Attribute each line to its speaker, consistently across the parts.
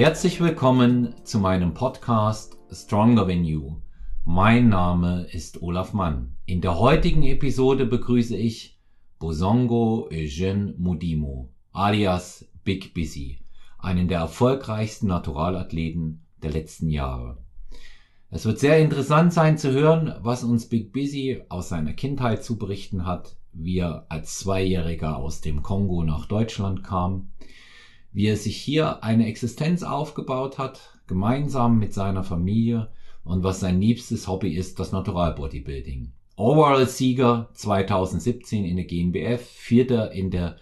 Speaker 1: Herzlich willkommen zu meinem Podcast Stronger Than You. Mein Name ist Olaf Mann. In der heutigen Episode begrüße ich Bosongo Eugene Mudimo, alias Big Busy, einen der erfolgreichsten Naturalathleten der letzten Jahre. Es wird sehr interessant sein zu hören, was uns Big Busy aus seiner Kindheit zu berichten hat, wie er als Zweijähriger aus dem Kongo nach Deutschland kam, wie er sich hier eine Existenz aufgebaut hat, gemeinsam mit seiner Familie und was sein liebstes Hobby ist, das Natural Bodybuilding. Overall-Sieger 2017 in der GmbF, Vierter in der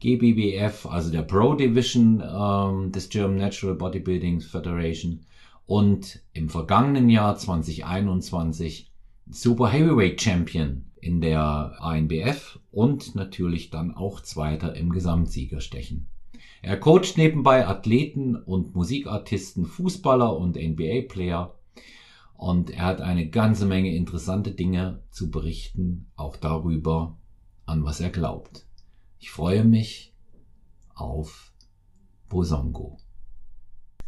Speaker 1: GBBF, also der Pro Division ähm, des German Natural Bodybuilding Federation und im vergangenen Jahr 2021 Super Heavyweight Champion in der ANBF und natürlich dann auch Zweiter im Gesamtsiegerstechen. Er coacht nebenbei Athleten und Musikartisten, Fußballer und NBA-Player und er hat eine ganze Menge interessante Dinge zu berichten, auch darüber, an was er glaubt. Ich freue mich auf Bosongo.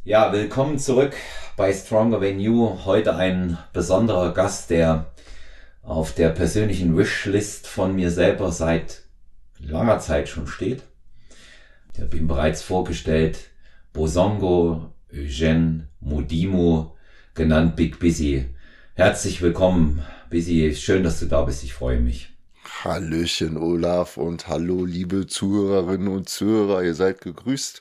Speaker 1: Ja, willkommen zurück bei Stronger Than You. Heute ein besonderer Gast, der auf der persönlichen Wishlist von mir selber seit langer Zeit schon steht. Ich habe ihn bereits vorgestellt. Bosongo Eugene Modimo, genannt Big Busy. Herzlich willkommen, Busy. Schön, dass du da bist. Ich freue mich.
Speaker 2: Hallöchen, Olaf, und hallo, liebe Zuhörerinnen und Zuhörer. Ihr seid gegrüßt.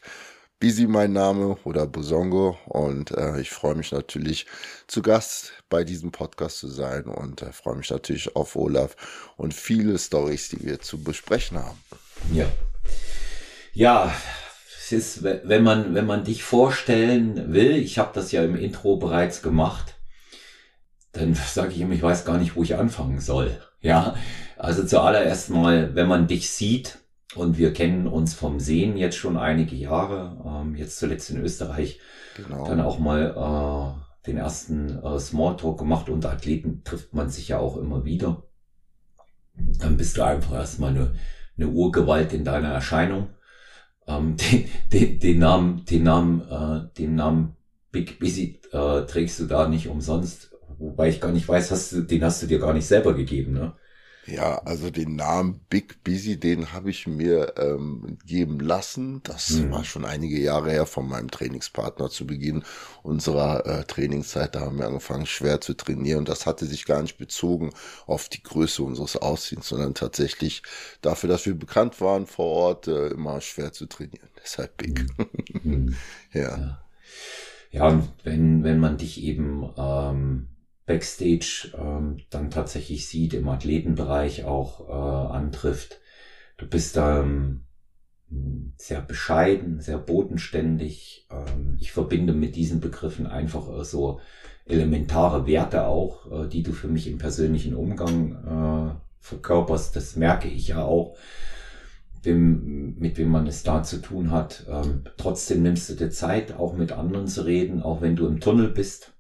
Speaker 2: Busy mein Name oder Bosongo und äh, ich freue mich natürlich zu Gast bei diesem Podcast zu sein und äh, freue mich natürlich auf Olaf und viele Stories, die wir zu besprechen haben.
Speaker 1: Ja. Ja, es ist, wenn man, wenn man dich vorstellen will, ich habe das ja im Intro bereits gemacht, dann sage ich ihm, ich weiß gar nicht, wo ich anfangen soll. Ja, also zuallererst mal, wenn man dich sieht, und wir kennen uns vom Sehen jetzt schon einige Jahre, ähm, jetzt zuletzt in Österreich, genau. dann auch mal äh, den ersten äh, Smalltalk gemacht. Unter Athleten trifft man sich ja auch immer wieder. Dann bist du einfach erstmal eine, eine Urgewalt in deiner Erscheinung. Ähm, den, den, den Namen, den Namen, äh, den Namen Big Busy äh, trägst du da nicht umsonst. Wobei ich gar nicht weiß, hast du, den hast du dir gar nicht selber gegeben, ne?
Speaker 2: Ja, also den Namen Big Busy, den habe ich mir ähm, geben lassen. Das mhm. war schon einige Jahre her von meinem Trainingspartner zu Beginn unserer äh, Trainingszeit. Da haben wir angefangen, schwer zu trainieren. Und das hatte sich gar nicht bezogen auf die Größe unseres Aussehens, sondern tatsächlich dafür, dass wir bekannt waren vor Ort, äh, immer schwer zu trainieren. Deshalb Big. Mhm.
Speaker 1: ja. ja. Ja, und wenn, wenn man dich eben ähm Backstage ähm, dann tatsächlich sieht, im Athletenbereich auch äh, antrifft. Du bist ähm, sehr bescheiden, sehr bodenständig. Ähm, ich verbinde mit diesen Begriffen einfach äh, so elementare Werte auch, äh, die du für mich im persönlichen Umgang äh, verkörperst. Das merke ich ja auch, wem, mit wem man es da zu tun hat. Ähm, trotzdem nimmst du dir Zeit, auch mit anderen zu reden, auch wenn du im Tunnel bist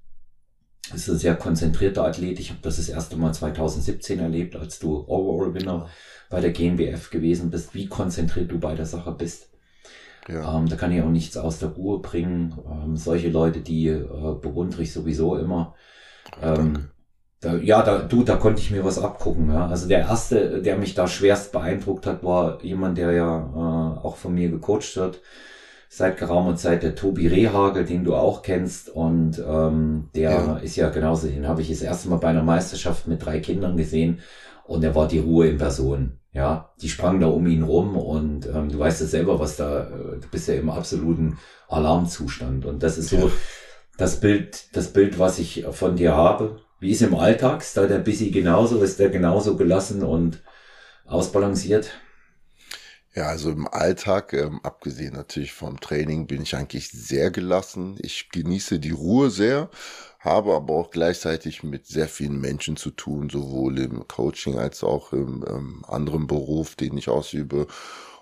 Speaker 1: ist ein sehr konzentrierter Athlet. Ich habe das das erste Mal 2017 erlebt, als du Overall-Winner bei der GmbF gewesen bist, wie konzentriert du bei der Sache bist. Ja. Ähm, da kann ich auch nichts aus der Ruhe bringen. Ähm, solche Leute, die äh, bewundere ich sowieso immer. Ähm, da, ja, da, du, da konnte ich mir was abgucken. Ja. Also der erste, der mich da schwerst beeindruckt hat, war jemand, der ja äh, auch von mir gecoacht wird seit geraumer Zeit der Tobi Rehagel, den du auch kennst. Und ähm, der ja. ist ja genauso, den habe ich das erste Mal bei einer Meisterschaft mit drei Kindern gesehen und er war die Ruhe in Person. Ja, die sprangen da um ihn rum und ähm, du weißt ja selber, was da, äh, du bist ja im absoluten Alarmzustand. Und das ist so ja. das Bild, das Bild, was ich von dir habe. Wie ist im Alltag? Ist da der Busy genauso? Ist der genauso gelassen und ausbalanciert?
Speaker 2: Ja, also im Alltag, ähm, abgesehen natürlich vom Training, bin ich eigentlich sehr gelassen. Ich genieße die Ruhe sehr, habe aber auch gleichzeitig mit sehr vielen Menschen zu tun, sowohl im Coaching als auch im ähm, anderen Beruf, den ich ausübe.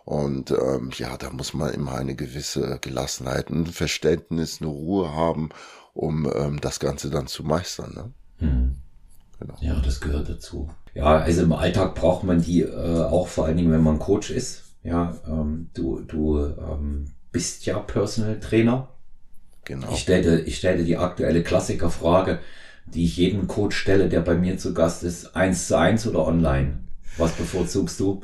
Speaker 2: Und ähm, ja, da muss man immer eine gewisse Gelassenheit, ein Verständnis, eine Ruhe haben, um ähm, das Ganze dann zu meistern. Ne?
Speaker 1: Hm. Genau. Ja, das gehört dazu. Ja, also im Alltag braucht man die äh, auch vor allen Dingen, wenn man Coach ist ja, ähm, du, du ähm, bist ja Personal Trainer.
Speaker 2: Genau.
Speaker 1: Ich stellte, ich stellte die aktuelle Klassikerfrage, die ich jedem Coach stelle, der bei mir zu Gast ist, eins zu eins oder online? Was bevorzugst du?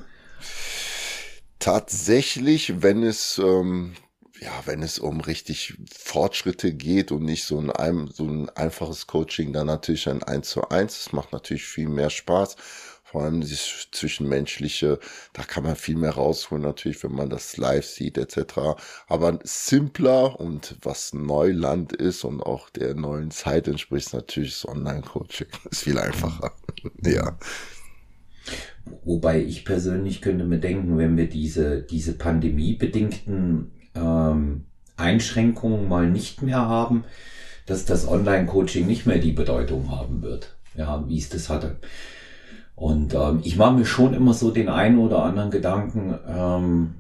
Speaker 2: Tatsächlich, wenn es ähm, ja, wenn es um richtig Fortschritte geht und nicht so ein, so ein einfaches Coaching, dann natürlich ein 1 zu 1. Das macht natürlich viel mehr Spaß. Vor allem dieses Zwischenmenschliche, da kann man viel mehr rausholen, natürlich, wenn man das live sieht, etc. Aber simpler und was Neuland ist und auch der neuen Zeit entspricht, natürlich das Online-Coaching. Ist viel einfacher. ja.
Speaker 1: Wobei ich persönlich könnte mir denken, wenn wir diese, diese pandemiebedingten ähm, Einschränkungen mal nicht mehr haben, dass das Online-Coaching nicht mehr die Bedeutung haben wird, ja, wie es das hatte. Und ähm, ich mache mir schon immer so den einen oder anderen Gedanken, ähm,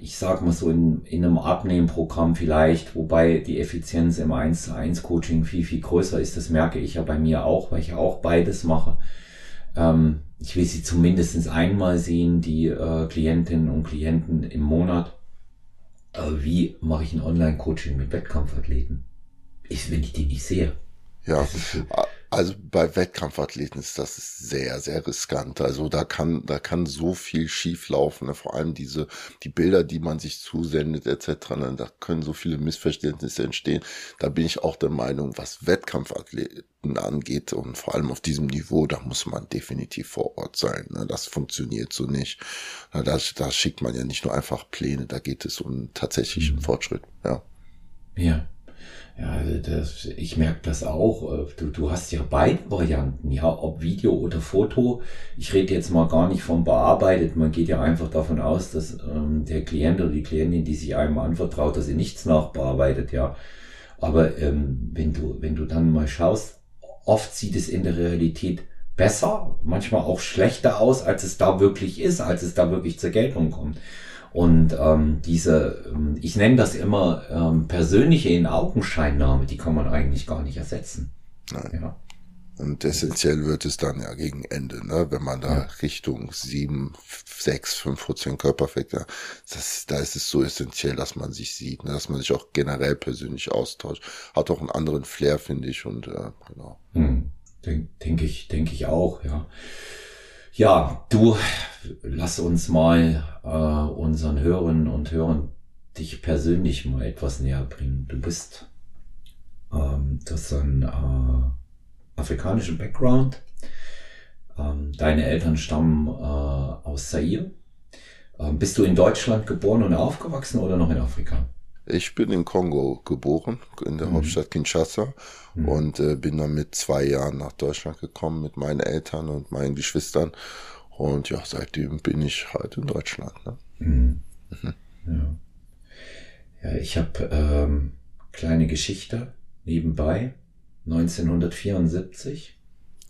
Speaker 1: ich sag mal so in, in einem Abnehmprogramm vielleicht, wobei die Effizienz im 1 zu 1 Coaching viel, viel größer ist. Das merke ich ja bei mir auch, weil ich ja auch beides mache. Ähm, ich will sie zumindest einmal sehen, die äh, Klientinnen und Klienten im Monat. Aber wie mache ich ein Online-Coaching mit Wettkampfathleten? Ich, wenn ich die nicht sehe.
Speaker 2: Ja, also bei Wettkampfathleten ist das sehr, sehr riskant. Also da kann, da kann so viel schief laufen. Ne? Vor allem diese, die Bilder, die man sich zusendet, etc. Ne? Da können so viele Missverständnisse entstehen. Da bin ich auch der Meinung, was Wettkampfathleten angeht und vor allem auf diesem Niveau, da muss man definitiv vor Ort sein. Ne? Das funktioniert so nicht. Da, da schickt man ja nicht nur einfach Pläne, da geht es um tatsächlichen mhm. Fortschritt. Ja.
Speaker 1: Ja. Ja, also das, ich merke das auch. Äh, du, du hast ja beide Varianten, ja, ob Video oder Foto. Ich rede jetzt mal gar nicht vom bearbeitet. Man geht ja einfach davon aus, dass ähm, der Klient oder die Klientin, die sich einem anvertraut, dass sie nichts nachbearbeitet, ja. Aber ähm, wenn du, wenn du dann mal schaust, oft sieht es in der Realität besser, manchmal auch schlechter aus, als es da wirklich ist, als es da wirklich zur Geltung kommt. Und ähm, diese, ähm, ich nenne das immer ähm, persönliche In-Augenscheinnahme, die kann man eigentlich gar nicht ersetzen.
Speaker 2: Nein. Ja. Und essentiell wird es dann ja gegen Ende, ne? wenn man da ja. Richtung sieben, sechs, fünf Prozent Körperfekt, ja, das, da ist es so essentiell, dass man sich sieht, ne? dass man sich auch generell persönlich austauscht. Hat auch einen anderen Flair, finde ich, und äh, genau.
Speaker 1: Hm. Denke denk ich, denke ich auch, ja. Ja, du, lass uns mal äh, unseren Hörerinnen und Hörern dich persönlich mal etwas näher bringen. Du bist, ähm, das ein äh, afrikanischen Background. Ähm, deine Eltern stammen äh, aus Zaire. Ähm, bist du in Deutschland geboren und aufgewachsen oder noch in Afrika?
Speaker 2: Ich bin in Kongo geboren, in der mhm. Hauptstadt Kinshasa mhm. und äh, bin dann mit zwei Jahren nach Deutschland gekommen mit meinen Eltern und meinen Geschwistern. Und ja, seitdem bin ich halt in Deutschland. Ne? Mhm.
Speaker 1: Mhm. Ja. ja, ich habe ähm, kleine Geschichte nebenbei. 1974.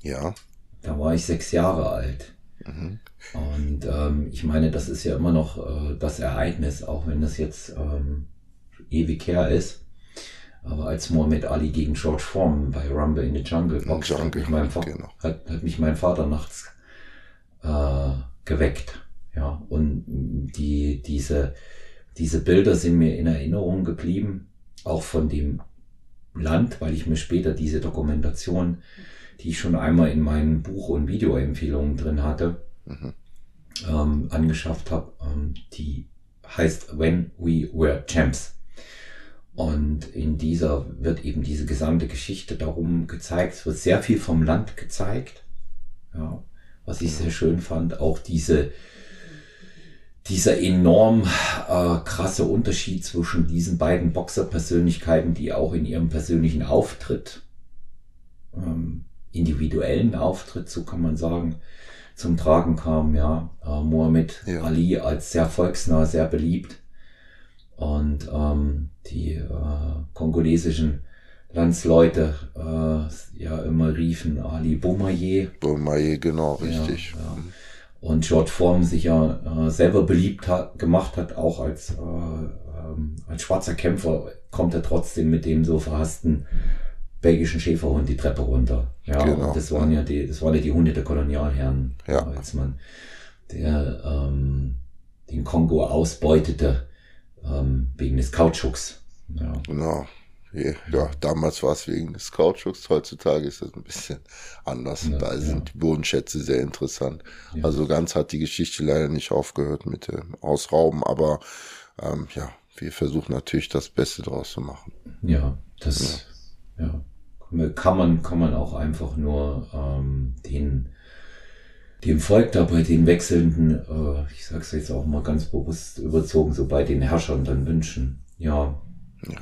Speaker 2: Ja.
Speaker 1: Da war ich sechs Jahre alt. Mhm. Und ähm, ich meine, das ist ja immer noch äh, das Ereignis, auch wenn das jetzt ähm, ewig her ist. Aber als Muhammad Ali gegen George Foreman bei Rumble in the Jungle boxte, hat, mich mein genau. hat, hat mich mein Vater nachts äh, geweckt. Ja, und die, diese, diese Bilder sind mir in Erinnerung geblieben, auch von dem Land, weil ich mir später diese Dokumentation, die ich schon einmal in meinen Buch- und Videoempfehlungen drin hatte, mhm. ähm, angeschafft habe. Ähm, die heißt When We Were Champs. Und in dieser wird eben diese gesamte Geschichte darum gezeigt. Es wird sehr viel vom Land gezeigt. Ja, was ich sehr schön fand. Auch diese, dieser enorm äh, krasse Unterschied zwischen diesen beiden Boxerpersönlichkeiten, die auch in ihrem persönlichen Auftritt, ähm, individuellen Auftritt, so kann man sagen, zum Tragen kam. Ja, äh, Mohammed ja. Ali als sehr volksnah, sehr beliebt und ähm, die äh, kongolesischen Landsleute äh, ja immer riefen Ali Boumaier.
Speaker 2: Boumaier, genau, richtig. Ja, ja.
Speaker 1: Und George Form sich ja äh, selber beliebt hat, gemacht hat, auch als, äh, ähm, als schwarzer Kämpfer, kommt er trotzdem mit dem so verhassten belgischen Schäferhund die Treppe runter. Ja, genau. und das waren ja die, das waren ja die Hunde der Kolonialherren, ja. als man der ähm, den Kongo ausbeutete ähm, wegen des Kautschuks. Ja.
Speaker 2: Genau. ja, damals war es wegen des Kautschuks, heutzutage ist das ein bisschen anders. Ja, da sind ja. die Bodenschätze sehr interessant. Ja. Also ganz hat die Geschichte leider nicht aufgehört mit dem Ausrauben, aber ähm, ja, wir versuchen natürlich das Beste draus zu machen.
Speaker 1: Ja, das ja. kann man kann man auch einfach nur ähm, den dem Volk da bei den wechselnden, äh, ich sag's jetzt auch mal ganz bewusst überzogen, so bei den Herrschern dann wünschen. Ja. ja.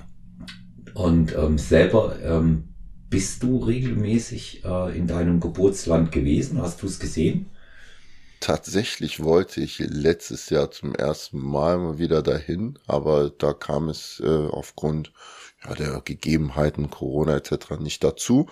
Speaker 1: Und ähm, selber ähm, bist du regelmäßig äh, in deinem Geburtsland gewesen? Hast du es gesehen?
Speaker 2: Tatsächlich wollte ich letztes Jahr zum ersten Mal mal wieder dahin, aber da kam es äh, aufgrund ja, der Gegebenheiten Corona etc. nicht dazu.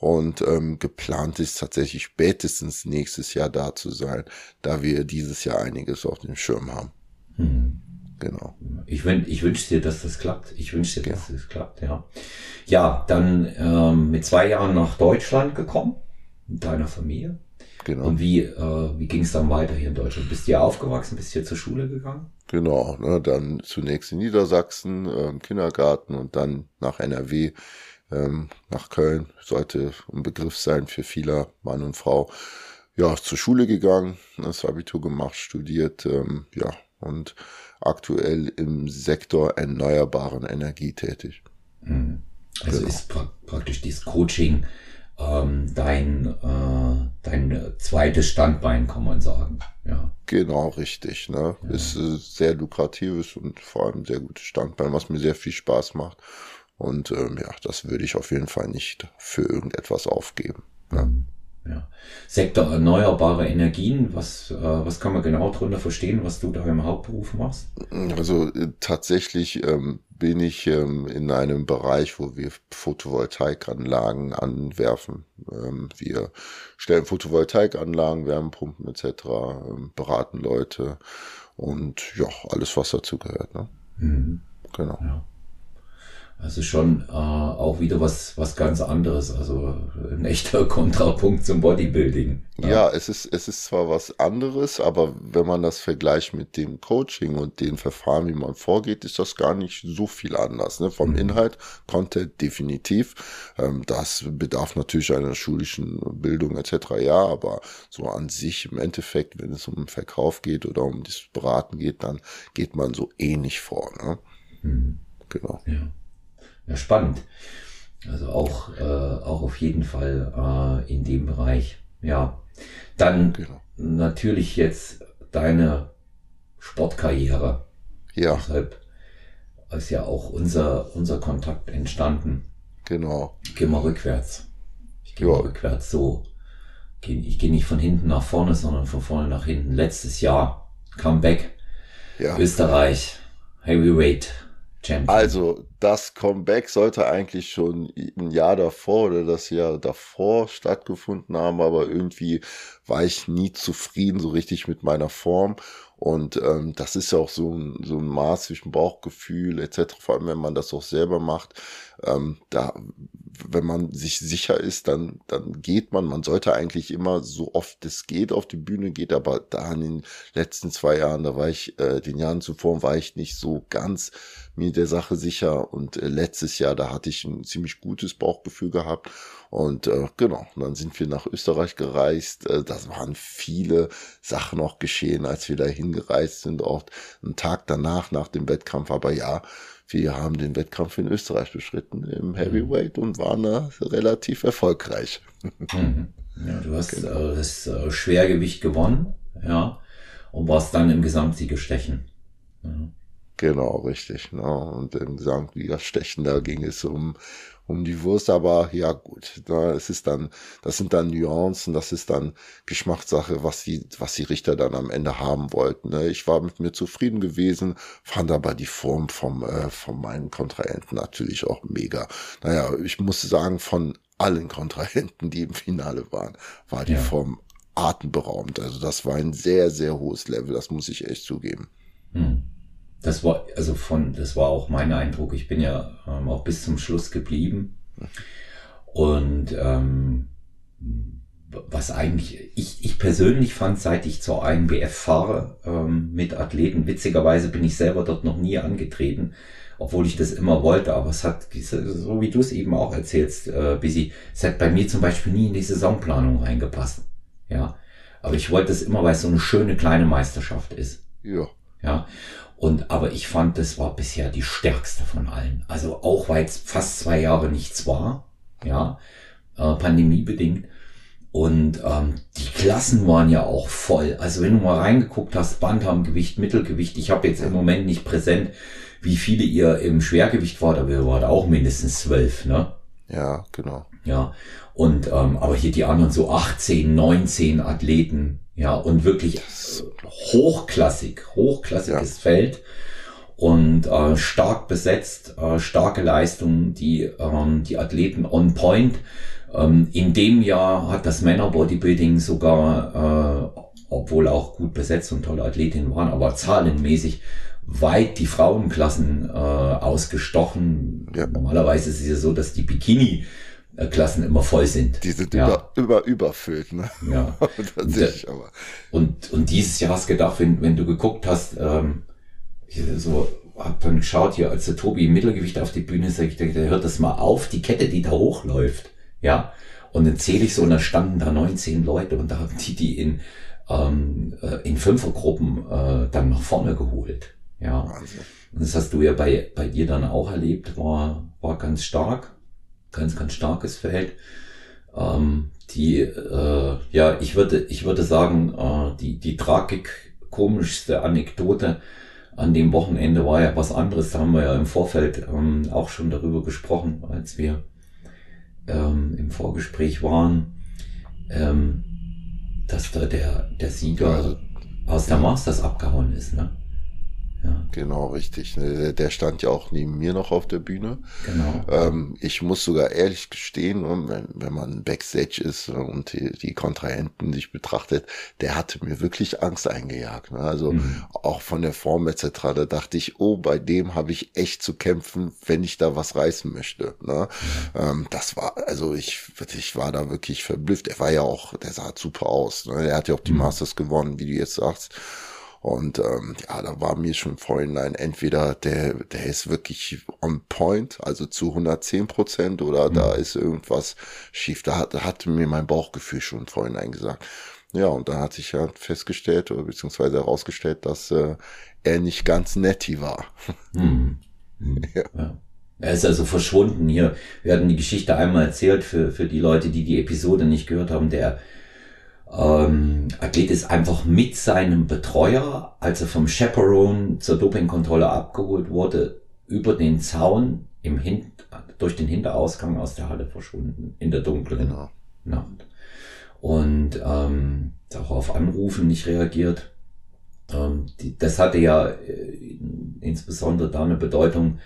Speaker 2: Und ähm, geplant ist tatsächlich spätestens nächstes Jahr da zu sein, da wir dieses Jahr einiges auf dem Schirm haben. Mhm.
Speaker 1: Genau. Ich, ich wünsche dir, dass das klappt. Ich wünsche dir, dass das klappt, ja. Ja, dann ähm, mit zwei Jahren nach Deutschland gekommen, mit deiner Familie. Genau. Und wie, äh, wie ging es dann weiter hier in Deutschland? Bist du hier aufgewachsen, bist du hier zur Schule gegangen?
Speaker 2: Genau, ne, dann zunächst in Niedersachsen, äh, Kindergarten und dann nach NRW, ähm, nach Köln. Sollte ein Begriff sein für viele Mann und Frau. Ja, zur Schule gegangen, das Abitur gemacht, studiert, ähm, ja, und aktuell im Sektor erneuerbaren Energie tätig.
Speaker 1: Mhm. Also genau. ist pra praktisch dieses Coaching ähm, dein, äh, dein zweites Standbein, kann man sagen. Ja.
Speaker 2: Genau, richtig. Ne? Ja. Ist äh, sehr lukratives und vor allem sehr gutes Standbein, was mir sehr viel Spaß macht. Und ähm, ja, das würde ich auf jeden Fall nicht für irgendetwas aufgeben. Ne?
Speaker 1: Mhm. Ja. Sektor erneuerbare Energien, was, äh, was kann man genau darunter verstehen, was du da im Hauptberuf machst?
Speaker 2: Also äh, tatsächlich ähm, bin ich ähm, in einem Bereich, wo wir Photovoltaikanlagen anwerfen. Ähm, wir stellen Photovoltaikanlagen, Wärmepumpen etc., ähm, beraten Leute und ja, alles, was dazu gehört. Ne? Mhm.
Speaker 1: Genau. Ja. Also schon äh, auch wieder was, was ganz anderes, also ein echter Kontrapunkt zum Bodybuilding.
Speaker 2: Ja. ja, es ist, es ist zwar was anderes, aber wenn man das vergleicht mit dem Coaching und den Verfahren, wie man vorgeht, ist das gar nicht so viel anders. Ne? Vom mhm. Inhalt, Content definitiv. Ähm, das bedarf natürlich einer schulischen Bildung etc. Ja, aber so an sich im Endeffekt, wenn es um den Verkauf geht oder um das Beraten geht, dann geht man so ähnlich vor. Ne?
Speaker 1: Mhm. Genau. Ja. Ja, spannend. Also auch, äh, auch auf jeden Fall äh, in dem Bereich. Ja. Dann genau. natürlich jetzt deine Sportkarriere. Ja. Deshalb ist ja auch unser, unser Kontakt entstanden.
Speaker 2: Genau.
Speaker 1: Ich gehe mal rückwärts. Ich gehe mal rückwärts so. Ich gehe nicht von hinten nach vorne, sondern von vorne nach hinten. Letztes Jahr, Comeback. Ja. Österreich, Heavyweight
Speaker 2: Champion. Also das Comeback sollte eigentlich schon ein Jahr davor oder das Jahr davor stattgefunden haben, aber irgendwie war ich nie zufrieden so richtig mit meiner Form. Und ähm, das ist ja auch so ein, so ein Maß zwischen Bauchgefühl etc., vor allem wenn man das auch selber macht. Ähm, da, wenn man sich sicher ist, dann, dann geht man. Man sollte eigentlich immer so oft es geht auf die Bühne geht, aber da in den letzten zwei Jahren, da war ich, äh, den Jahren zuvor war ich nicht so ganz mir der Sache sicher. Und äh, letztes Jahr, da hatte ich ein ziemlich gutes Bauchgefühl gehabt. Und äh, genau, dann sind wir nach Österreich gereist. Äh, das waren viele Sachen auch geschehen, als wir da hingereist sind, auch einen Tag danach, nach dem Wettkampf. Aber ja, wir haben den Wettkampf in Österreich beschritten im Heavyweight und waren da relativ erfolgreich.
Speaker 1: Mhm. Ja, du hast genau. äh, das äh, Schwergewicht gewonnen, ja, und warst dann im Gesamtsiegerstechen.
Speaker 2: Ja. Genau, richtig. Ne? Und im Gesamtliga-Stechen, da ging es um, um die Wurst, aber ja gut, ne? es ist dann, das sind dann Nuancen, das ist dann Geschmackssache, was die, was die Richter dann am Ende haben wollten. Ne? Ich war mit mir zufrieden gewesen, fand aber die Form vom, äh, von meinen Kontrahenten natürlich auch mega. Naja, ich muss sagen, von allen Kontrahenten, die im Finale waren, war die ja. Form atemberaubend. Also das war ein sehr, sehr hohes Level, das muss ich echt zugeben. Hm
Speaker 1: das war, also von, das war auch mein Eindruck. Ich bin ja ähm, auch bis zum Schluss geblieben. Und ähm, was eigentlich, ich, ich persönlich fand, seit ich zur INBF fahre ähm, mit Athleten, witzigerweise bin ich selber dort noch nie angetreten, obwohl ich das immer wollte, aber es hat, so wie du es eben auch erzählst, äh, Busy, es hat bei mir zum Beispiel nie in die Saisonplanung reingepasst. Ja. Aber ich wollte es immer, weil es so eine schöne kleine Meisterschaft ist.
Speaker 2: Ja.
Speaker 1: Ja. Und, aber ich fand, das war bisher die stärkste von allen. Also auch weil es fast zwei Jahre nichts war. Ja. Äh, pandemiebedingt. Und ähm, die Klassen waren ja auch voll. Also wenn du mal reingeguckt hast, Bantamgewicht, Mittelgewicht, ich habe jetzt im Moment nicht präsent, wie viele ihr im Schwergewicht wart, aber ihr wart auch mindestens zwölf, ne?
Speaker 2: Ja, genau.
Speaker 1: Ja. Und ähm, aber hier die anderen so 18, 19 Athleten, ja, und wirklich hochklassig, hochklassiges ja. Feld und äh, stark besetzt, äh, starke Leistungen, die ähm, die Athleten on point. Ähm, in dem Jahr hat das Männer Bodybuilding sogar, äh, obwohl auch gut besetzt und tolle Athletinnen waren, aber zahlenmäßig weit die Frauenklassen äh, ausgestochen. Ja. Normalerweise ist es ja so, dass die Bikini Klassen immer voll sind.
Speaker 2: Die sind ja. über, über, überfüllt, ne?
Speaker 1: Ja.
Speaker 2: Tatsächlich, aber.
Speaker 1: Und, und dieses Jahr hast du gedacht, wenn, wenn du geguckt hast, ähm, so, hab dann geschaut hier, als der Tobi im Mittelgewicht auf die Bühne ist, ich dachte, der hört das mal auf, die Kette, die da hochläuft. Ja. Und dann zähle ich so, und da standen da 19 Leute und da haben die die in, ähm, äh, in Fünfergruppen äh, dann nach vorne geholt. Ja. Wahnsinn. Und das hast du ja bei, bei dir dann auch erlebt, war, war ganz stark. Ganz, ganz starkes Feld. Ähm, die, äh, ja, ich würde, ich würde sagen, äh, die, die tragik komischste Anekdote an dem Wochenende war ja was anderes. Da haben wir ja im Vorfeld ähm, auch schon darüber gesprochen, als wir ähm, im Vorgespräch waren, ähm, dass da der, der Sieger ja, also, aus der Masters abgehauen ist, ne?
Speaker 2: Ja. Genau, richtig. Ne, der stand ja auch neben mir noch auf der Bühne.
Speaker 1: Genau.
Speaker 2: Ähm, ich muss sogar ehrlich gestehen, ne, wenn, wenn man Backstage ist und die, die Kontrahenten sich betrachtet, der hatte mir wirklich Angst eingejagt. Ne? Also mhm. auch von der Form etc. Da dachte ich, oh, bei dem habe ich echt zu kämpfen, wenn ich da was reißen möchte. Ne? Mhm. Ähm, das war, also ich, ich war da wirklich verblüfft. Er war ja auch, der sah super aus. Ne? Er hat ja auch die mhm. Masters gewonnen, wie du jetzt sagst. Und ähm, ja, da war mir schon vorhinein entweder der, der ist wirklich on point, also zu 110 Prozent, oder mhm. da ist irgendwas schief. Da hat, hatte mir mein Bauchgefühl schon vorhinein gesagt. Ja, und da hat sich ja festgestellt oder beziehungsweise herausgestellt, dass äh, er nicht ganz netti war.
Speaker 1: Mhm. Mhm. Ja. ja. Er ist also verschwunden hier. Wir hatten die Geschichte einmal erzählt für, für die Leute, die die Episode nicht gehört haben. Der ähm, Athlet ist einfach mit seinem Betreuer, als er vom Chaperone zur Dopingkontrolle abgeholt wurde, über den Zaun im Hin durch den Hinterausgang aus der Halle verschwunden, in der dunklen genau. Nacht. Und ähm, darauf Anrufen nicht reagiert. Ähm, die, das hatte ja äh, insbesondere da eine Bedeutung,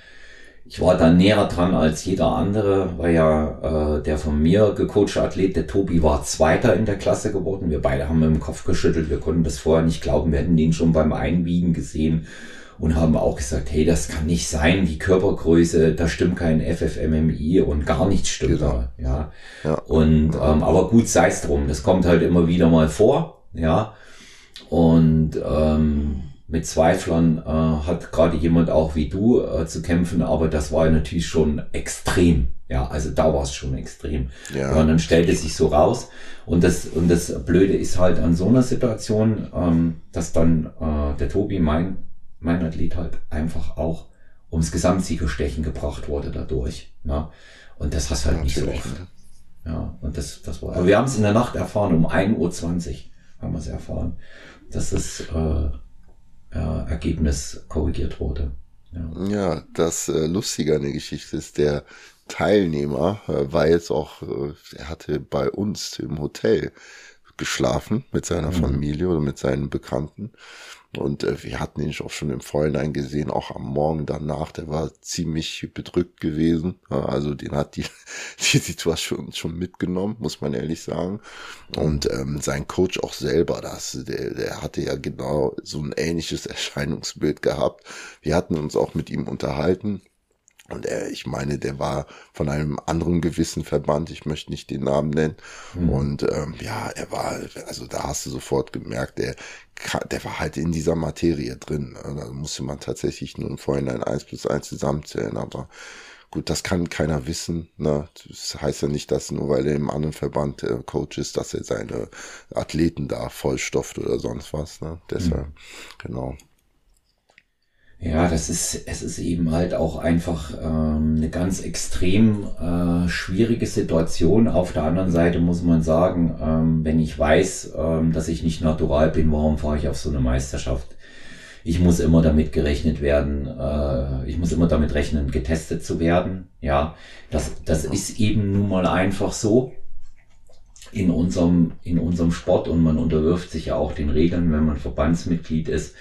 Speaker 1: ich war da näher dran als jeder andere, weil ja äh, der von mir gecoachte Athlet, der Tobi, war Zweiter in der Klasse geworden. Wir beide haben im Kopf geschüttelt, wir konnten das vorher nicht glauben, wir hätten ihn schon beim Einwiegen gesehen und haben auch gesagt, hey, das kann nicht sein, die Körpergröße, da stimmt kein FFMMI und gar nichts stimmt genau. da. Ja. ja. Und ähm, aber gut, sei es drum, das kommt halt immer wieder mal vor, ja. Und ähm, mit Zweiflern äh, hat gerade jemand auch wie du äh, zu kämpfen, aber das war natürlich schon extrem. Ja, also da war es schon extrem. Ja. Und dann stellte sich so raus. Und das, und das Blöde ist halt an so einer Situation, ähm, dass dann äh, der Tobi, mein, mein Athlet, halt einfach auch ums Gesamtsiegerstechen gebracht wurde dadurch. Ne? Und das hast halt ja, nicht so oft. Ja, und das, das war. Aber wir haben es in der Nacht erfahren, um 1.20 Uhr haben wir es erfahren. Das ist äh, äh, Ergebnis korrigiert wurde.
Speaker 2: Ja, ja das äh, Lustige an der Geschichte ist, der Teilnehmer äh, war jetzt auch, äh, er hatte bei uns im Hotel geschlafen mit seiner mhm. Familie oder mit seinen Bekannten. Und äh, wir hatten ihn auch schon im Vorhinein gesehen, auch am Morgen danach, der war ziemlich bedrückt gewesen. Also den hat die, die Situation schon mitgenommen, muss man ehrlich sagen. Und ähm, sein Coach auch selber, das, der, der hatte ja genau so ein ähnliches Erscheinungsbild gehabt. Wir hatten uns auch mit ihm unterhalten. Und er, ich meine, der war von einem anderen gewissen Verband, ich möchte nicht den Namen nennen. Mhm. Und ähm, ja, er war, also da hast du sofort gemerkt, der, der war halt in dieser Materie drin. Ne? Da musste man tatsächlich nur im Vorhinein eins plus eins zusammenzählen. Aber gut, das kann keiner wissen. Ne? Das heißt ja nicht, dass nur weil er im anderen Verband äh, Coach ist, dass er seine Athleten da vollstofft oder sonst was. Ne? Deshalb, mhm. genau.
Speaker 1: Ja, das ist, es ist eben halt auch einfach ähm, eine ganz extrem äh, schwierige Situation. Auf der anderen Seite muss man sagen, ähm, wenn ich weiß, ähm, dass ich nicht natural bin, warum fahre ich auf so eine Meisterschaft? Ich muss immer damit gerechnet werden, äh, ich muss immer damit rechnen, getestet zu werden. Ja, das, das ist eben nun mal einfach so in unserem, in unserem Sport und man unterwirft sich ja auch den Regeln, wenn man Verbandsmitglied ist.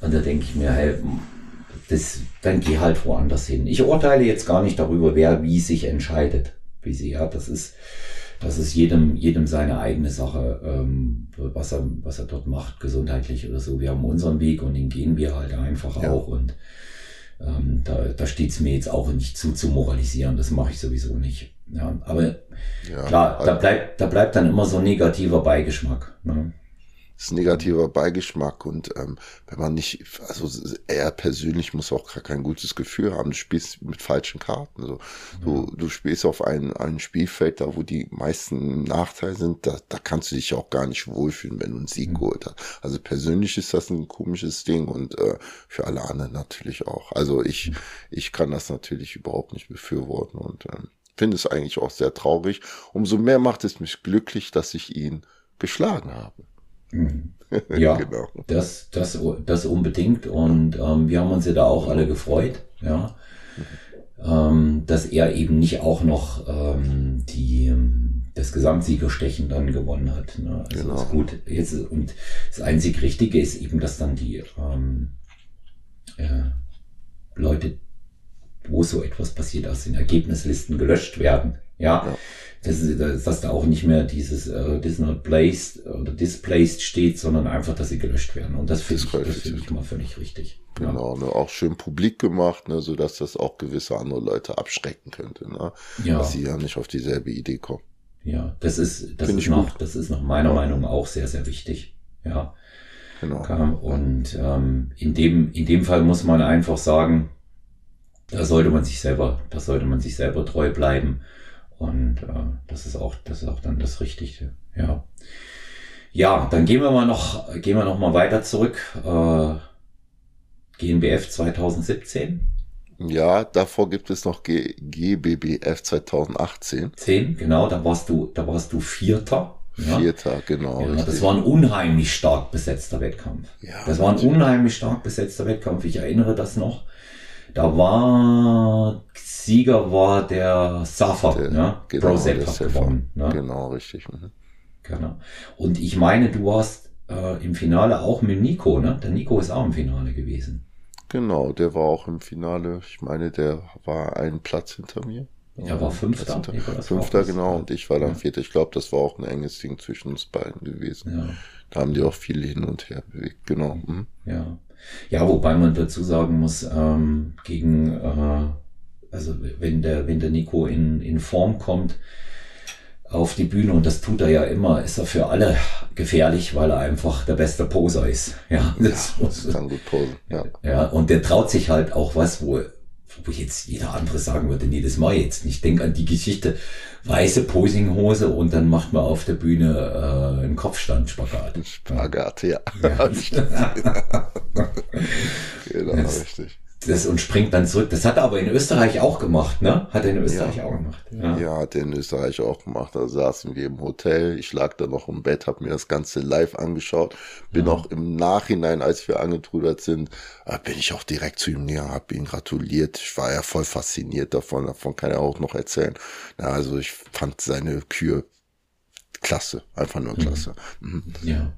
Speaker 1: Und da denke ich mir, hey, das, dann geh halt woanders hin. Ich urteile jetzt gar nicht darüber, wer wie sich entscheidet. Wie sie, ja, das ist, das ist jedem, jedem seine eigene Sache, ähm, was er, was er dort macht, gesundheitlich oder so. Wir haben unseren Weg und den gehen wir halt einfach ja. auch und, ähm, da, da steht es mir jetzt auch nicht zu, zu moralisieren. Das mache ich sowieso nicht. Ja, aber ja, klar, da bleibt, da bleibt dann immer so ein negativer Beigeschmack. Ne?
Speaker 2: Ist negativer Beigeschmack und ähm, wenn man nicht, also er persönlich muss auch gar kein gutes Gefühl haben. Du spielst mit falschen Karten. So. Du, du spielst auf ein, ein Spielfeld, da wo die meisten Nachteile sind, da, da kannst du dich auch gar nicht wohlfühlen, wenn du einen Sieg mhm. geholt hast. Also persönlich ist das ein komisches Ding und äh, für alle anderen natürlich auch. Also ich, mhm. ich kann das natürlich überhaupt nicht befürworten und ähm, finde es eigentlich auch sehr traurig. Umso mehr macht es mich glücklich, dass ich ihn geschlagen habe.
Speaker 1: Mhm. Ja, genau. das, das, das unbedingt. Und ähm, wir haben uns ja da auch alle gefreut, ja, ähm, dass er eben nicht auch noch ähm, die, das Gesamtsiegerstechen dann gewonnen hat. Ne? Also genau. ist gut. Jetzt, und das einzig Richtige ist eben, dass dann die ähm, äh, Leute, wo so etwas passiert, aus den Ergebnislisten gelöscht werden. Ja, ja. Das ist, dass da auch nicht mehr dieses not placed oder displaced steht, sondern einfach, dass sie gelöscht werden. Und das finde ich, das find ich mal völlig richtig.
Speaker 2: Genau, ne, auch schön publik gemacht, ne, so dass das auch gewisse andere Leute abschrecken könnte, ne, ja. dass sie ja nicht auf dieselbe Idee kommen.
Speaker 1: Ja, das ist, das ist noch, gut. das ist nach meiner. Meinung auch sehr, sehr wichtig. Ja. Genau. Und ähm, in dem, in dem Fall muss man einfach sagen, da sollte man sich selber, da sollte man sich selber treu bleiben und äh, das ist auch, das ist auch dann das Richtige. Ja. Ja, dann gehen wir mal noch, gehen wir noch mal weiter zurück. Äh, GNBF 2017.
Speaker 2: Ja, davor gibt es noch G GBBF 2018.
Speaker 1: 10, genau, da warst du, da warst du Vierter.
Speaker 2: Ja. Vierter, genau.
Speaker 1: Ja, das war ein unheimlich stark besetzter Wettkampf. Ja, das war ein unheimlich stark besetzter Wettkampf. Ich erinnere das noch. Da war Sieger war der Safa, der, ne?
Speaker 2: Genau, Brosep hat gewonnen. Ne? Genau, richtig. Mhm.
Speaker 1: Genau. Und ich meine, du warst äh, im Finale auch mit Nico, ne? Der Nico ist auch im Finale gewesen.
Speaker 2: Genau, der war auch im Finale. Ich meine, der war einen Platz hinter mir.
Speaker 1: Er war Fünfter.
Speaker 2: Fünfter, genau. Und ich war dann ja. Vierter. Ich glaube, das war auch ein enges Ding zwischen uns beiden gewesen. Ja. Da haben die auch viel hin und her bewegt. Genau. Mhm.
Speaker 1: Ja. Ja, wobei man dazu sagen muss, ähm, gegen, äh, also wenn der, wenn der Nico in, in Form kommt auf die Bühne, und das tut er ja immer, ist er für alle gefährlich, weil er einfach der beste Poser ist. Ja, das ja, muss, kann gut posen. Ja. ja, und der traut sich halt auch was, wo, wo jetzt jeder andere sagen würde, nee, das ich jetzt nicht. Denk an die Geschichte, weiße Posinghose und dann macht man auf der Bühne äh, einen Kopfstand-Spagat.
Speaker 2: Spagat, ja. ja.
Speaker 1: genau, das, richtig das und springt dann zurück. Das hat er aber in Österreich auch gemacht, ne? Hat er in Österreich
Speaker 2: ja.
Speaker 1: auch gemacht.
Speaker 2: Ja. ja, hat er in Österreich auch gemacht. Da saßen wir im Hotel. Ich lag da noch im Bett, habe mir das Ganze live angeschaut. Bin ja. auch im Nachhinein, als wir angetrudert sind, äh, bin ich auch direkt zu ihm gegangen, habe ihn gratuliert. Ich war ja voll fasziniert davon. Davon kann er auch noch erzählen. Ja, also ich fand seine Kür klasse, einfach nur mhm. klasse.
Speaker 1: Mhm. Ja.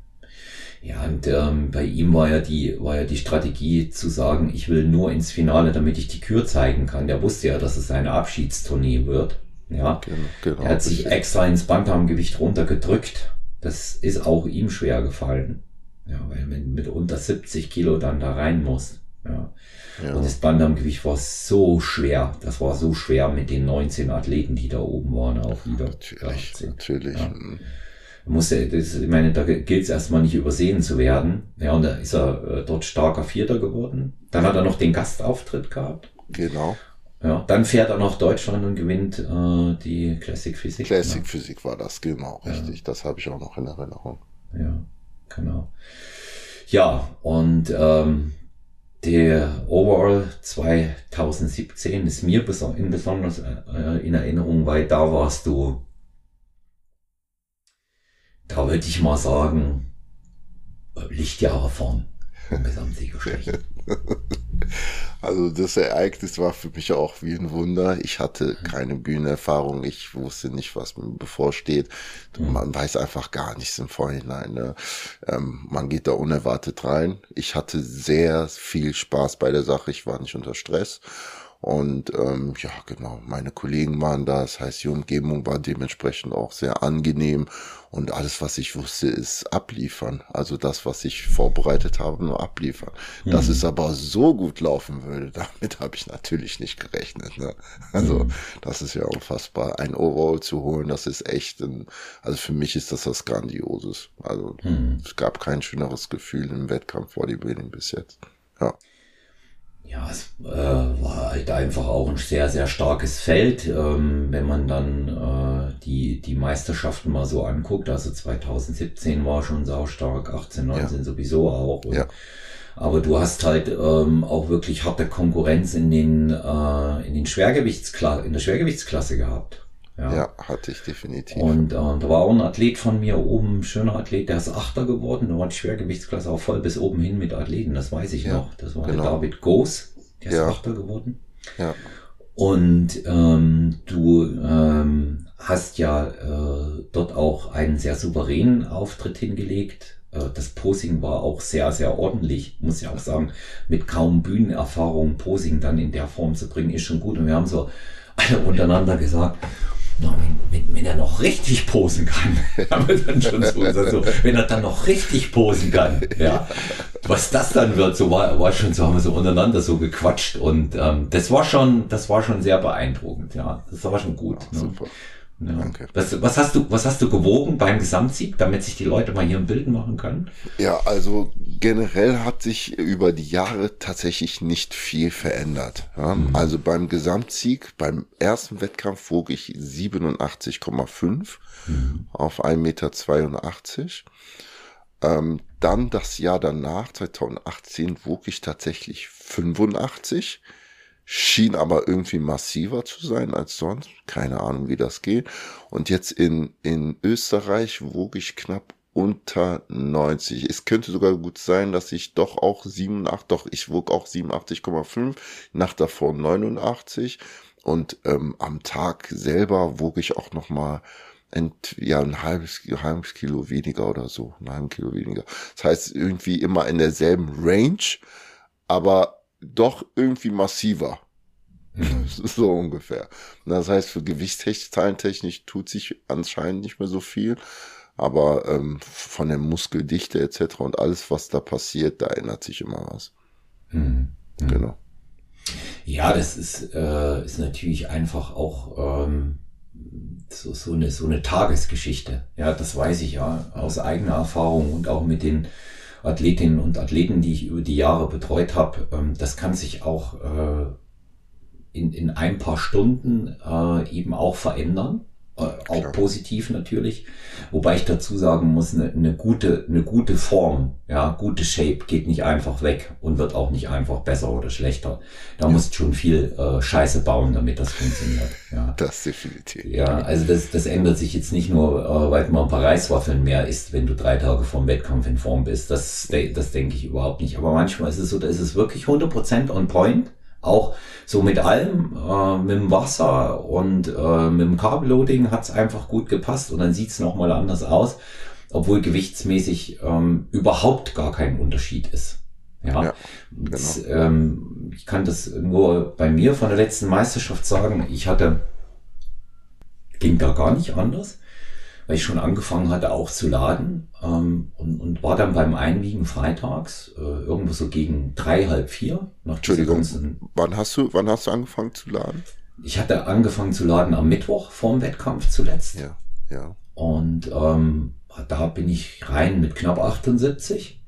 Speaker 1: Ja, und ähm, bei ihm war ja die, war ja die Strategie zu sagen, ich will nur ins Finale, damit ich die Kür zeigen kann. Der wusste ja, dass es eine Abschiedstournee wird. Ja. Genau, genau, er hat sich extra ins Bantamgewicht runtergedrückt. Das ist auch ihm schwer gefallen. Ja, weil man mit unter 70 Kilo dann da rein muss. Ja. ja. Und das Bantamgewicht war so schwer. Das war so schwer mit den 19 Athleten, die da oben waren, auch wieder.
Speaker 2: Natürlich, natürlich. Ja.
Speaker 1: Musste, das, ich meine, da gilt es erstmal nicht übersehen zu werden. Ja, und da ist er äh, dort starker Vierter geworden. Dann hat er noch den Gastauftritt gehabt.
Speaker 2: Genau.
Speaker 1: Ja, dann fährt er nach Deutschland und gewinnt äh, die Classic Physik.
Speaker 2: Classic ja. Physik war das, genau, richtig. Ja. Das habe ich auch noch in Erinnerung.
Speaker 1: Ja, genau. Ja, und ähm, der Overall 2017 ist mir in besonders äh, in Erinnerung, weil da warst du, würde ich mal sagen, Lichtjahre vorn vom Gesamtsiegerstrich.
Speaker 2: Also das Ereignis war für mich auch wie ein Wunder. Ich hatte keine Bühnenerfahrung, ich wusste nicht, was mir bevorsteht. Mhm. Man weiß einfach gar nichts im Vorhinein. Ne? Ähm, man geht da unerwartet rein. Ich hatte sehr viel Spaß bei der Sache. Ich war nicht unter Stress. Und ähm, ja, genau, meine Kollegen waren da, das heißt, die Umgebung war dementsprechend auch sehr angenehm und alles, was ich wusste, ist abliefern. Also das, was ich vorbereitet habe, nur abliefern. Mhm. Dass es aber so gut laufen würde, damit habe ich natürlich nicht gerechnet. Ne? Also mhm. das ist ja unfassbar. Ein Overall zu holen, das ist echt, ein, also für mich ist das was Grandioses. Also mhm. es gab kein schöneres Gefühl im Wettkampf Bodybuilding bis jetzt. Ja.
Speaker 1: Ja, es äh, war halt einfach auch ein sehr, sehr starkes Feld. Ähm, wenn man dann äh, die, die Meisterschaften mal so anguckt, also 2017 war schon saustark, 18, 19 ja. sowieso auch. Und, ja. Aber du hast halt ähm, auch wirklich harte Konkurrenz in den, äh, in den Schwergewichtsklasse, in der Schwergewichtsklasse gehabt.
Speaker 2: Ja, ja hatte ich definitiv.
Speaker 1: Und äh, da war auch ein Athlet von mir oben, ein schöner Athlet, der ist Achter geworden. Da war die Schwergewichtsklasse auch voll bis oben hin mit Athleten, das weiß ich ja, noch. Das war genau. der David Goos, der ist ja. Achter geworden.
Speaker 2: Ja.
Speaker 1: Und ähm, du ähm, hast ja äh, dort auch einen sehr souveränen Auftritt hingelegt. Äh, das Posing war auch sehr, sehr ordentlich, muss ich auch sagen. Mit kaum Bühnenerfahrung Posing dann in der Form zu bringen, ist schon gut. Und wir haben so alle untereinander gesagt, wenn, wenn, er noch richtig posen kann, haben wir dann schon so gesagt, so, wenn er dann noch richtig posen kann, ja, was das dann wird, so war, war schon so, haben wir so untereinander so gequatscht und ähm, das war schon, das war schon sehr beeindruckend, ja, das war schon gut.
Speaker 2: Ja, ne? Super.
Speaker 1: Ja. Danke. Was, was, hast du, was hast du gewogen beim Gesamtsieg, damit sich die Leute mal hier ein Bild machen können?
Speaker 2: Ja, also generell hat sich über die Jahre tatsächlich nicht viel verändert. Ja, mhm. Also beim Gesamtsieg, beim ersten Wettkampf wog ich 87,5 mhm. auf 1,82 Meter. Ähm, dann das Jahr danach, 2018, wog ich tatsächlich 85 schien aber irgendwie massiver zu sein als sonst. Keine Ahnung, wie das geht. Und jetzt in, in Österreich wog ich knapp unter 90. Es könnte sogar gut sein, dass ich doch auch 87, doch ich wog auch 87,5, nach davor 89 und ähm, am Tag selber wog ich auch noch mal ent, ja, ein halbes, ein halbes Kilo weniger oder so, ein halbes Kilo weniger. Das heißt irgendwie immer in derselben Range, aber doch irgendwie massiver. Mhm. so ungefähr. Das heißt, für Gewichtszahntechnisch tut sich anscheinend nicht mehr so viel. Aber ähm, von der Muskeldichte etc. und alles, was da passiert, da ändert sich immer was. Mhm. Mhm. Genau.
Speaker 1: Ja, das ist, äh, ist natürlich einfach auch ähm, so, so, eine, so eine Tagesgeschichte. Ja, das weiß ich ja aus eigener Erfahrung und auch mit den Athletinnen und Athleten, die ich über die Jahre betreut habe, ähm, das kann sich auch äh, in, in ein paar Stunden äh, eben auch verändern. Äh, auch Klar. positiv natürlich. Wobei ich dazu sagen muss, eine, eine, gute, eine gute Form, ja, gute Shape geht nicht einfach weg und wird auch nicht einfach besser oder schlechter. Da ja. musst schon viel äh, Scheiße bauen, damit das funktioniert. Ja.
Speaker 2: Das definitiv.
Speaker 1: Ja, also das, das ändert sich jetzt nicht nur, äh, weil man ein paar Reiswaffeln mehr isst, wenn du drei Tage vorm Wettkampf in Form bist. Das, das denke ich überhaupt nicht. Aber manchmal ist es so, da ist es wirklich 100% on point. Auch so mit allem, äh, mit dem Wasser und äh, mit dem Carb-Loading hat's einfach gut gepasst und dann sieht's nochmal anders aus, obwohl gewichtsmäßig ähm, überhaupt gar kein Unterschied ist. Ja, ja genau. das, ähm, ich kann das nur bei mir von der letzten Meisterschaft sagen. Ich hatte, ging da gar nicht anders. Weil ich schon angefangen hatte auch zu laden ähm, und, und war dann beim Einwiegen freitags äh, irgendwo so gegen drei, halb vier.
Speaker 2: Nach Entschuldigung, wann hast du, wann hast du angefangen zu laden?
Speaker 1: Ich hatte angefangen zu laden am Mittwoch vorm Wettkampf zuletzt.
Speaker 2: Ja, ja.
Speaker 1: Und ähm, da bin ich rein mit knapp 78.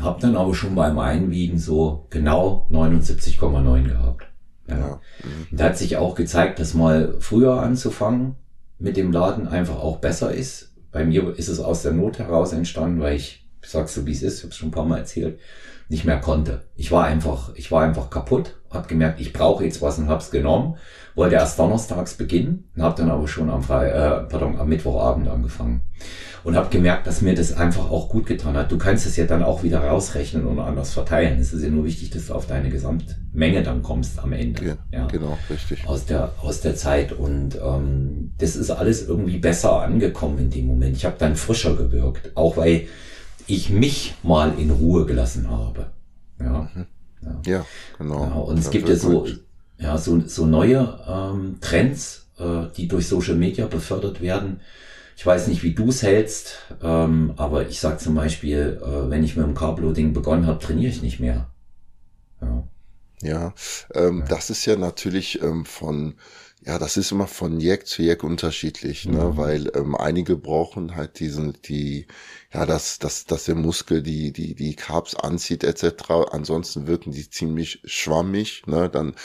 Speaker 1: Hab dann aber schon beim Einwiegen so genau 79,9 gehabt. Ja. ja. Mhm. Da hat sich auch gezeigt, dass mal früher anzufangen mit dem Laden einfach auch besser ist. Bei mir ist es aus der Not heraus entstanden, weil ich, ich sag's so wie es ist, ich habe schon ein paar Mal erzählt, nicht mehr konnte. Ich war einfach, ich war einfach kaputt, habe gemerkt, ich brauche jetzt was und hab's genommen. Wollte erst donnerstags beginnen, habe dann aber schon am Fre äh, pardon, am Mittwochabend angefangen und habe gemerkt, dass mir das einfach auch gut getan hat. Du kannst es ja dann auch wieder rausrechnen und anders verteilen. Es ist ja nur wichtig, dass du auf deine Gesamtmenge dann kommst am Ende. Ja,
Speaker 2: ja. Genau, richtig.
Speaker 1: Aus der, aus der Zeit. Und ähm, das ist alles irgendwie besser angekommen in dem Moment. Ich habe dann frischer gewirkt, auch weil ich mich mal in Ruhe gelassen habe. Ja,
Speaker 2: mhm. ja. ja, genau. Ja,
Speaker 1: und es gibt ja so, ja, so, so neue ähm, Trends, äh, die durch Social Media befördert werden ich weiß nicht, wie du es hältst, ähm, aber ich sag zum Beispiel, äh, wenn ich mit dem Carbloading begonnen habe, trainiere ich nicht mehr.
Speaker 2: Ja, ja, ähm, ja. das ist ja natürlich ähm, von ja, das ist immer von Jack zu Jack unterschiedlich, ne? Mhm. Weil ähm, einige brauchen halt diesen, die, ja, dass, dass, dass der Muskel die, die, die Carbs anzieht, etc. Ansonsten wirken die ziemlich schwammig, ne? Dann,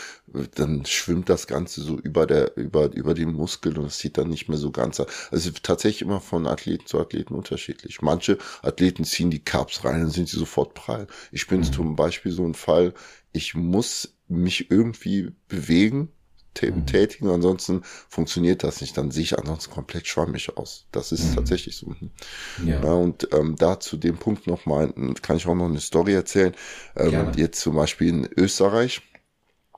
Speaker 2: dann schwimmt das Ganze so über der, über, über den Muskel und es sieht dann nicht mehr so ganz aus. Also tatsächlich immer von Athleten zu Athleten unterschiedlich. Manche Athleten ziehen die Carbs rein, dann sind sie sofort prall. Ich bin mhm. zum Beispiel so ein Fall, ich muss mich irgendwie bewegen. Tätigen, ansonsten funktioniert das nicht, dann sehe ich ansonsten komplett schwammig aus. Das ist mhm. tatsächlich so. Ja. ja und ähm, da zu dem Punkt nochmal, kann ich auch noch eine Story erzählen. Ähm, jetzt zum Beispiel in Österreich,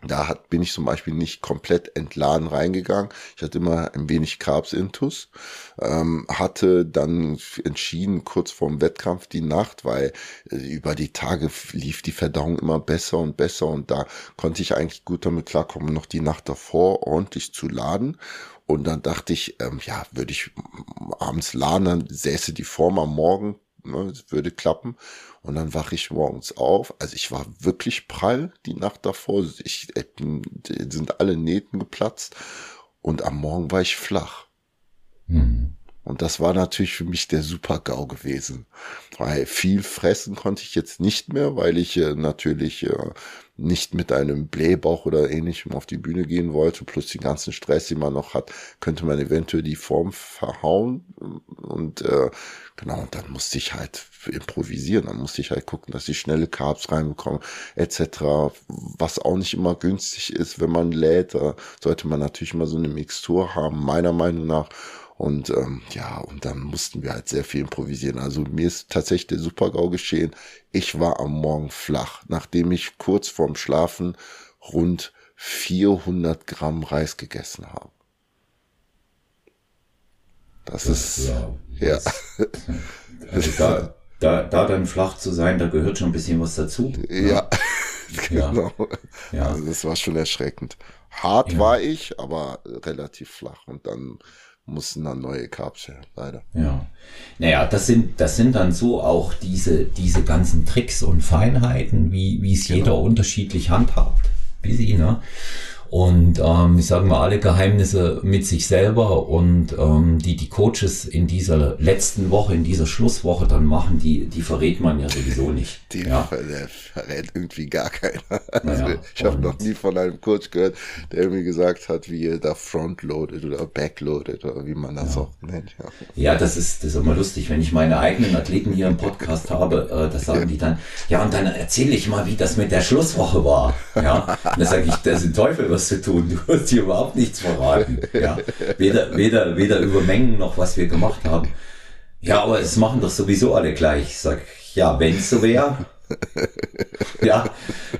Speaker 2: da hat, bin ich zum Beispiel nicht komplett entladen reingegangen. Ich hatte immer ein wenig Carbs intus. Ähm, hatte dann entschieden, kurz vorm Wettkampf die Nacht, weil äh, über die Tage lief die Verdauung immer besser und besser und da konnte ich eigentlich gut damit klarkommen, noch die Nacht davor ordentlich zu laden. Und dann dachte ich, ähm, ja, würde ich abends laden, dann säße die Form am Morgen, ne, würde klappen. Und dann wache ich morgens auf. Also ich war wirklich prall die Nacht davor. Ich, äh, sind alle Nähten geplatzt. Und am Morgen war ich flach. Mhm. Und das war natürlich für mich der Super-GAU gewesen. Weil viel fressen konnte ich jetzt nicht mehr, weil ich äh, natürlich äh, nicht mit einem Blähbauch oder ähnlichem auf die Bühne gehen wollte, plus den ganzen Stress, den man noch hat, könnte man eventuell die Form verhauen. Und äh, genau, und dann musste ich halt improvisieren, dann musste ich halt gucken, dass ich schnelle Carbs reinbekomme, etc. Was auch nicht immer günstig ist, wenn man lädt, da sollte man natürlich mal so eine Mixtur haben, meiner Meinung nach. Und ähm, ja, und dann mussten wir halt sehr viel improvisieren. Also mir ist tatsächlich der Super-GAU geschehen. Ich war am Morgen flach, nachdem ich kurz vorm Schlafen rund 400 Gramm Reis gegessen habe. Das, das ist, ja. ja.
Speaker 1: Also da, da, da dann flach zu sein, da gehört schon ein bisschen was dazu.
Speaker 2: Ja, ja. genau. Ja. Also das war schon erschreckend. Hart ja. war ich, aber relativ flach. Und dann mussten dann neue Carbs her, leider.
Speaker 1: Ja. Naja, das sind, das sind dann so auch diese, diese ganzen Tricks und Feinheiten, wie, wie es genau. jeder unterschiedlich handhabt. Wie sie, ne? Und ähm, ich sage mal alle Geheimnisse mit sich selber und ähm, die die Coaches in dieser letzten Woche, in dieser Schlusswoche dann machen, die die verrät man ja sowieso nicht.
Speaker 2: Die
Speaker 1: ja.
Speaker 2: verrät irgendwie gar keiner. Also naja, ich habe noch nie von einem Coach gehört, der mir gesagt hat, wie er da frontloadet oder backloadet oder wie man das
Speaker 1: ja.
Speaker 2: auch nennt.
Speaker 1: Ja. ja, das ist das ist immer lustig, wenn ich meine eigenen Athleten hier im Podcast habe, äh, das sagen die dann, ja und dann erzähle ich mal, wie das mit der Schlusswoche war. Ja, und dann sage ich, das ist ein Teufel was zu tun. Du hast hier überhaupt nichts verraten. Ja? Weder, weder, weder über Mengen noch was wir gemacht haben. Ja, aber es machen doch sowieso alle gleich. Ich sag, ja, wenn es so wäre. Ja,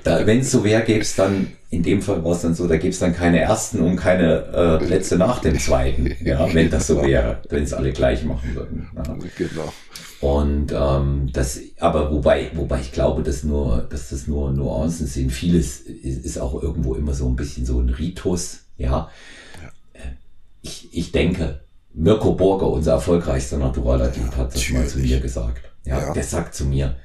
Speaker 1: wenn es so wäre, gäbe es dann, in dem Fall war es dann so, da gäbe es dann keine ersten und keine äh, Plätze nach dem zweiten. Ja, wenn das so wäre, wenn es alle gleich machen würden. Ja. Genau. Und ähm, das, aber wobei, wobei ich glaube, dass nur, dass das nur Nuancen sind. Vieles ist, ist auch irgendwo immer so ein bisschen so ein Ritus. Ja, ja. Äh, ich, ich denke, Mirko Borger, unser erfolgreichster Naturalathlet, hat das mal zu mir gesagt. Ja, ja, der sagt zu mir,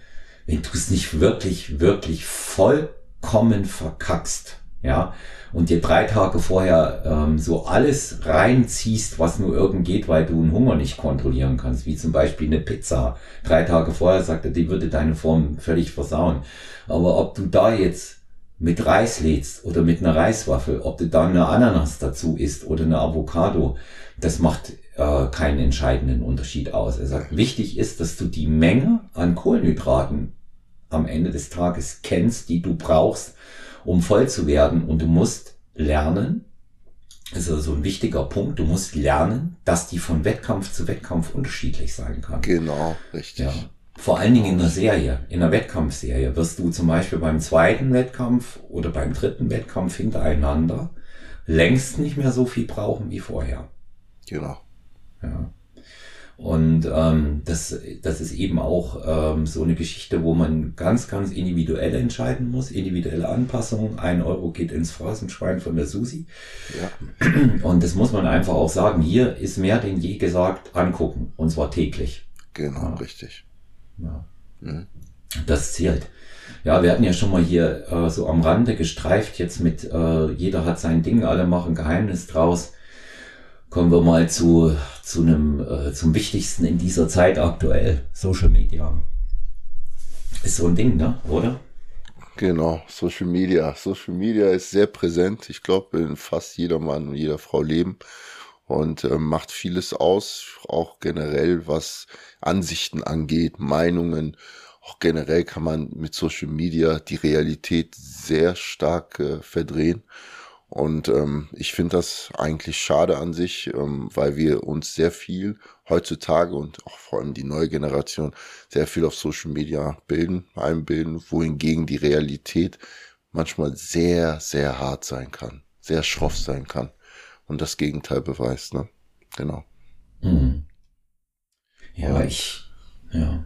Speaker 1: wenn du es nicht wirklich, wirklich vollkommen verkackst, ja, und dir drei Tage vorher ähm, so alles reinziehst, was nur irgend geht, weil du einen Hunger nicht kontrollieren kannst, wie zum Beispiel eine Pizza. Drei Tage vorher sagt er, die würde deine Form völlig versauen. Aber ob du da jetzt mit Reis lädst oder mit einer Reiswaffel, ob du da eine Ananas dazu isst oder eine Avocado, das macht äh, keinen entscheidenden Unterschied aus. Er sagt, wichtig ist, dass du die Menge an Kohlenhydraten am Ende des Tages kennst, die du brauchst, um voll zu werden. Und du musst lernen, das ist also ein wichtiger Punkt, du musst lernen, dass die von Wettkampf zu Wettkampf unterschiedlich sein kann.
Speaker 2: Genau, richtig.
Speaker 1: Ja. Vor allen Dingen in der Serie, in der Wettkampfserie wirst du zum Beispiel beim zweiten Wettkampf oder beim dritten Wettkampf hintereinander längst nicht mehr so viel brauchen wie vorher.
Speaker 2: Genau.
Speaker 1: Ja. Und ähm, das, das ist eben auch ähm, so eine Geschichte, wo man ganz, ganz individuell entscheiden muss. Individuelle Anpassung. Ein Euro geht ins Phrasenschwein von der Susi. Ja. Und das muss man einfach auch sagen. Hier ist mehr denn je gesagt, angucken. Und zwar täglich.
Speaker 2: Genau, ja. richtig.
Speaker 1: Ja. Mhm. Das zählt. Ja, wir hatten ja schon mal hier äh, so am Rande gestreift, jetzt mit äh, jeder hat sein Ding, alle machen Geheimnis draus. Kommen wir mal zu, zu einem, äh, zum Wichtigsten in dieser Zeit aktuell, Social Media. Ist so ein Ding, ne? Oder?
Speaker 2: Genau, Social Media. Social Media ist sehr präsent. Ich glaube, in fast jeder Mann und jeder Frau leben und äh, macht vieles aus, auch generell was Ansichten angeht, Meinungen. Auch generell kann man mit Social Media die Realität sehr stark äh, verdrehen. Und ähm, ich finde das eigentlich schade an sich, ähm, weil wir uns sehr viel heutzutage und auch vor allem die neue Generation sehr viel auf Social Media bilden, einbilden, wohingegen die Realität manchmal sehr, sehr hart sein kann, sehr schroff sein kann und das Gegenteil beweist, ne? Genau.
Speaker 1: Mhm. Ja, und, ich, ja,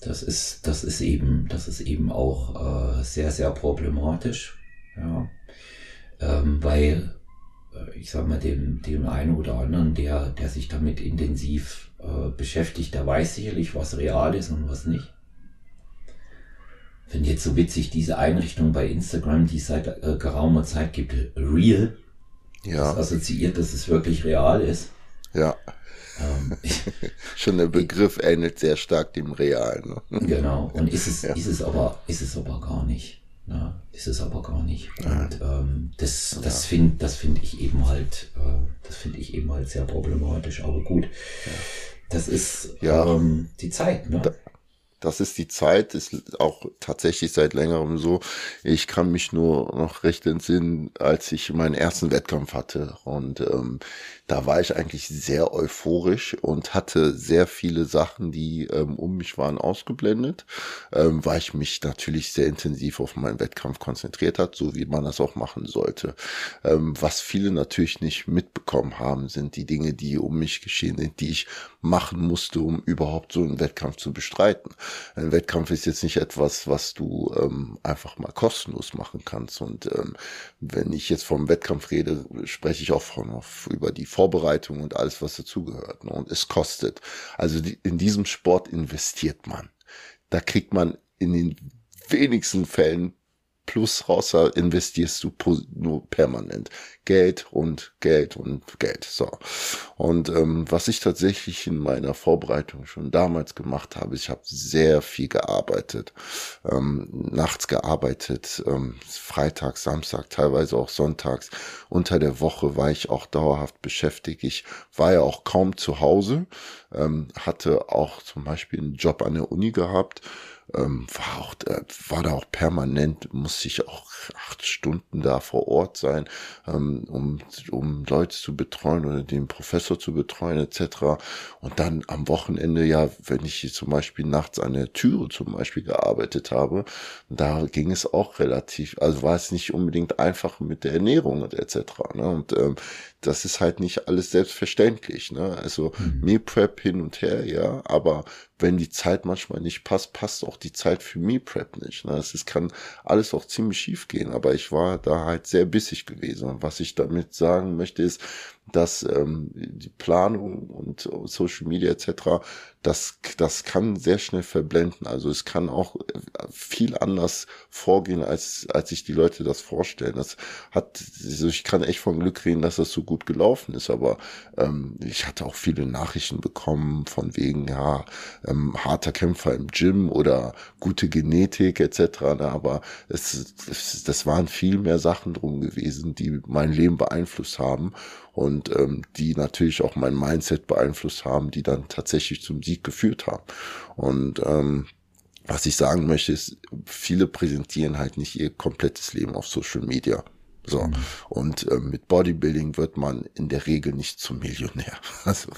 Speaker 1: das ist, das ist eben, das ist eben auch äh, sehr, sehr problematisch, ja ähm, weil äh, ich sag mal, dem, dem einen oder anderen, der, der sich damit intensiv äh, beschäftigt, der weiß sicherlich, was real ist und was nicht. Finde jetzt so witzig, diese Einrichtung bei Instagram, die es seit äh, geraumer Zeit gibt, Real. Ja. Das assoziiert, dass es wirklich real ist.
Speaker 2: Ja. Ähm, Schon der Begriff ähnelt sehr stark dem Realen.
Speaker 1: Ne? Genau. Und ist es, ja. ist es aber, ist es aber gar nicht. Ja, ist es aber gar nicht. Und ähm, das, das ja. finde das finde ich eben halt, äh, das finde ich eben halt sehr problematisch. Aber gut, ja. das ist ja. ähm, die Zeit. Ne?
Speaker 2: Da, das ist die Zeit, ist auch tatsächlich seit längerem so. Ich kann mich nur noch recht entsinnen, als ich meinen ersten Wettkampf hatte. Und ähm, da war ich eigentlich sehr euphorisch und hatte sehr viele Sachen, die ähm, um mich waren, ausgeblendet, ähm, weil ich mich natürlich sehr intensiv auf meinen Wettkampf konzentriert hat, so wie man das auch machen sollte. Ähm, was viele natürlich nicht mitbekommen haben, sind die Dinge, die um mich geschehen sind, die ich machen musste, um überhaupt so einen Wettkampf zu bestreiten. Ein Wettkampf ist jetzt nicht etwas, was du ähm, einfach mal kostenlos machen kannst. Und ähm, wenn ich jetzt vom Wettkampf rede, spreche ich auch von, über die Vorbereitung und alles, was dazugehört. Ne? Und es kostet. Also die, in diesem Sport investiert man. Da kriegt man in den wenigsten Fällen Plus raus investierst du nur permanent. Geld und Geld und Geld. So. Und ähm, was ich tatsächlich in meiner Vorbereitung schon damals gemacht habe, ich habe sehr viel gearbeitet. Ähm, nachts gearbeitet, ähm, Freitag, Samstag, teilweise auch sonntags. Unter der Woche war ich auch dauerhaft beschäftigt. Ich war ja auch kaum zu Hause, ähm, hatte auch zum Beispiel einen Job an der Uni gehabt ähm, war auch, äh, war da auch permanent, musste ich auch acht Stunden da vor Ort sein, ähm, um, um Leute zu betreuen oder den Professor zu betreuen etc. Und dann am Wochenende, ja, wenn ich zum Beispiel nachts an der Türe zum Beispiel gearbeitet habe, da ging es auch relativ, also war es nicht unbedingt einfach mit der Ernährung und etc. Ne? Und ähm, das ist halt nicht alles selbstverständlich. Ne? Also mhm. Meal Prep hin und her, ja, aber wenn die Zeit manchmal nicht passt, passt auch die Zeit für Meal Prep nicht. Ne? Es kann alles auch ziemlich schief gehen, aber ich war da halt sehr bissig gewesen. Und was ich damit sagen möchte ist, dass ähm, die Planung und Social Media etc das, das kann sehr schnell verblenden. Also es kann auch äh, viel anders vorgehen, als, als sich die Leute das vorstellen. Das hat, also ich kann echt von Glück reden, dass das so gut gelaufen ist, aber ähm, ich hatte auch viele Nachrichten bekommen von wegen, ja, ähm, harter Kämpfer im Gym oder gute Genetik etc. Ne? Aber es, es, das waren viel mehr Sachen drum gewesen, die mein Leben beeinflusst haben und ähm, die natürlich auch mein Mindset beeinflusst haben, die dann tatsächlich zum Sieg geführt haben. Und ähm, was ich sagen möchte, ist, viele präsentieren halt nicht ihr komplettes Leben auf Social Media. So. Mhm. Und äh, mit Bodybuilding wird man in der Regel nicht zum Millionär. Also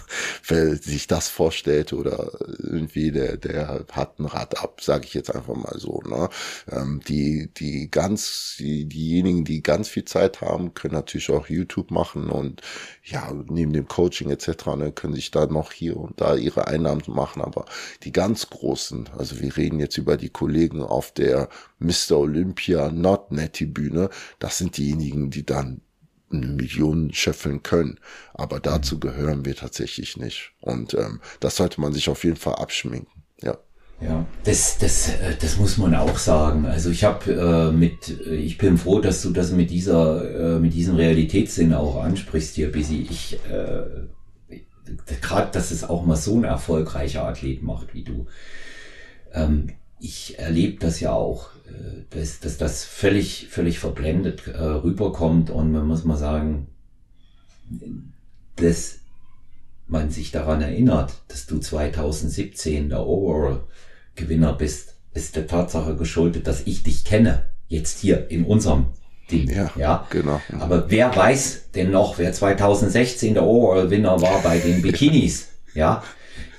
Speaker 2: wer sich das vorstellt oder irgendwie der, der hat ein Rad ab, sage ich jetzt einfach mal so. Ne? Ähm, die, die ganz, die, diejenigen, die ganz viel Zeit haben, können natürlich auch YouTube machen und ja, neben dem Coaching etc. Ne, können sich da noch hier und da ihre Einnahmen machen. Aber die ganz großen, also wir reden jetzt über die Kollegen auf der Mr. Olympia Not Netty Bühne, das sind diejenigen, die dann eine Million scheffeln können. Aber dazu gehören wir tatsächlich nicht. Und ähm, das sollte man sich auf jeden Fall abschminken. Ja.
Speaker 1: Ja, das, das, äh, das muss man auch sagen. Also ich habe äh, mit, ich bin froh, dass du das mit dieser, äh, mit diesem Realitätssinn auch ansprichst hier, Busy. Ich, äh, gerade, dass es auch mal so ein erfolgreicher Athlet macht wie du. Ähm, ich erlebe das ja auch, äh, dass, dass das völlig, völlig verblendet äh, rüberkommt und man muss mal sagen, dass man sich daran erinnert, dass du 2017 der Overall Gewinner bist, ist der Tatsache geschuldet, dass ich dich kenne, jetzt hier in unserem Ding. Ja, ja, genau. Aber wer weiß denn noch, wer 2016 der Overall-Winner war bei den Bikinis? ja,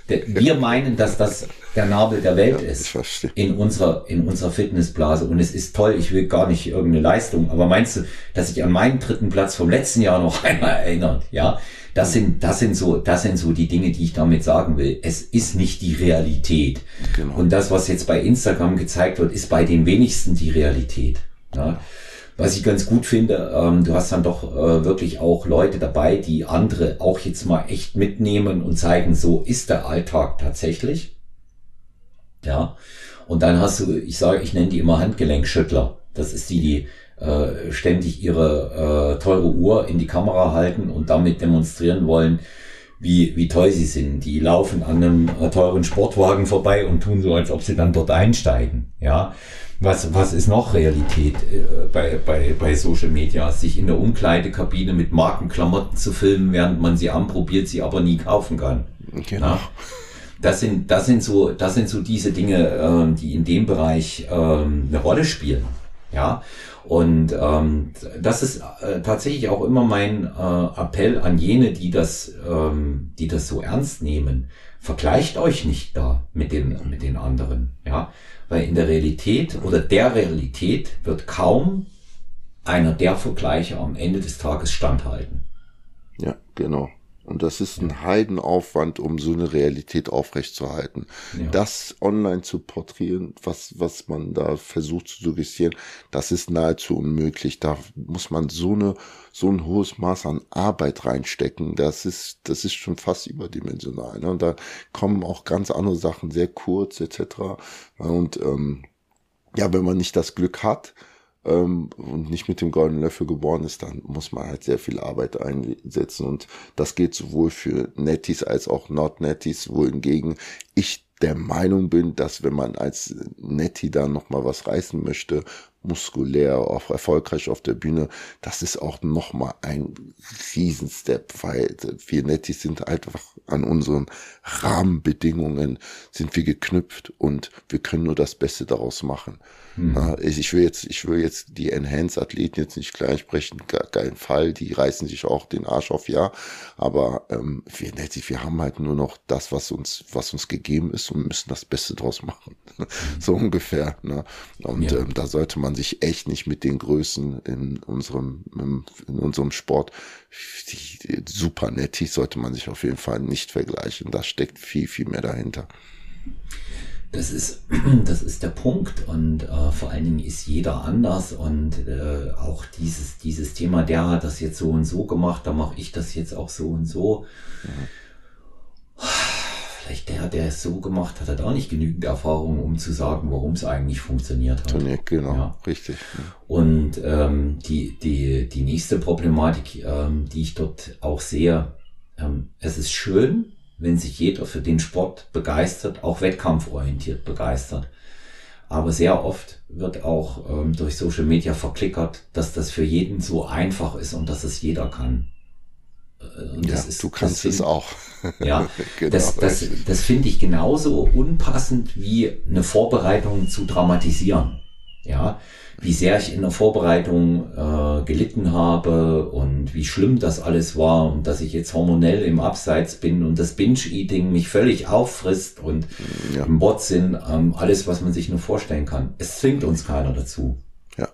Speaker 1: wir meinen, dass das der Nabel der Welt ja, ist in unserer, in unserer Fitnessblase. Und es ist toll, ich will gar nicht irgendeine Leistung, aber meinst du, dass sich an meinen dritten Platz vom letzten Jahr noch einmal erinnert? Ja, das sind, das sind so, das sind so die Dinge, die ich damit sagen will. Es ist nicht die Realität. Genau. Und das, was jetzt bei Instagram gezeigt wird, ist bei den wenigsten die Realität. Ja. Was ich ganz gut finde, ähm, du hast dann doch äh, wirklich auch Leute dabei, die andere auch jetzt mal echt mitnehmen und zeigen, so ist der Alltag tatsächlich. Ja. Und dann hast du, ich sage, ich nenne die immer Handgelenkschüttler. Das ist die, die äh, ständig ihre äh, teure Uhr in die Kamera halten und damit demonstrieren wollen, wie, wie toll sie sind. Die laufen an einem äh, teuren Sportwagen vorbei und tun so, als ob sie dann dort einsteigen. Ja. Was, was ist noch Realität äh, bei, bei, bei Social Media? Sich in der Umkleidekabine mit Markenklamotten zu filmen, während man sie anprobiert, sie aber nie kaufen kann. Genau. Ja? Das sind, das sind so, das sind so diese Dinge, äh, die in dem Bereich äh, eine Rolle spielen. Ja. Und ähm, das ist äh, tatsächlich auch immer mein äh, Appell an jene, die das, ähm, die das so ernst nehmen. Vergleicht euch nicht da mit den, mit den anderen. Ja weil in der Realität oder der Realität wird kaum einer der Vergleiche am Ende des Tages standhalten.
Speaker 2: Ja, genau. Und das ist ein Heidenaufwand, um so eine Realität aufrechtzuerhalten. Ja. Das online zu porträtieren, was, was man da versucht zu suggestieren, das ist nahezu unmöglich. Da muss man so eine, so ein hohes Maß an Arbeit reinstecken. Das ist, das ist schon fast überdimensional. Ne? Und da kommen auch ganz andere Sachen sehr kurz, etc. Und, ähm, ja, wenn man nicht das Glück hat, ähm, und nicht mit dem goldenen Löffel geboren ist, dann muss man halt sehr viel Arbeit einsetzen. Und das geht sowohl für Netties als auch Not-Netties, wohingegen ich der Meinung bin, dass wenn man als Nettie da nochmal was reißen möchte, muskulär, auch erfolgreich auf der Bühne, das ist auch nochmal ein Riesenstep, weil wir Netties sind einfach an unseren Rahmenbedingungen sind wir geknüpft und wir können nur das Beste daraus machen. Mhm. Ich will jetzt, ich will jetzt die Enhance-Athleten jetzt nicht klein sprechen, gar keinen Fall. Die reißen sich auch den Arsch auf, ja. Aber ähm, wir, wir haben halt nur noch das, was uns, was uns gegeben ist und müssen das Beste draus machen. Mhm. so ungefähr. Ne? Und ja. ähm, da sollte man sich echt nicht mit den Größen in unserem, in unserem Sport, die, super nettig sollte man sich auf jeden Fall nicht vergleichen. Da steckt viel, viel mehr dahinter.
Speaker 1: Das ist, das ist der Punkt und äh, vor allen Dingen ist jeder anders und äh, auch dieses, dieses Thema, der hat das jetzt so und so gemacht, da mache ich das jetzt auch so und so. Mhm. Vielleicht der, der es so gemacht hat, hat auch nicht genügend Erfahrung, um zu sagen, warum es eigentlich funktioniert hat.
Speaker 2: Genau, ja. richtig.
Speaker 1: Und ähm, die, die, die nächste Problematik, ähm, die ich dort auch sehe, ähm, es ist schön, wenn sich jeder für den Sport begeistert, auch wettkampforientiert begeistert. Aber sehr oft wird auch ähm, durch Social Media verklickert, dass das für jeden so einfach ist und dass es jeder kann.
Speaker 2: Äh, ja, ist, du kannst find, es auch.
Speaker 1: Ja, genau, das, das, das finde ich genauso unpassend wie eine Vorbereitung zu dramatisieren. Ja, wie sehr ich in der Vorbereitung äh, gelitten habe und wie schlimm das alles war und dass ich jetzt hormonell im Abseits bin und das Binge-Eating mich völlig auffrisst und ja. im Wortsinn ähm, alles, was man sich nur vorstellen kann. Es zwingt uns keiner dazu.
Speaker 2: Ja.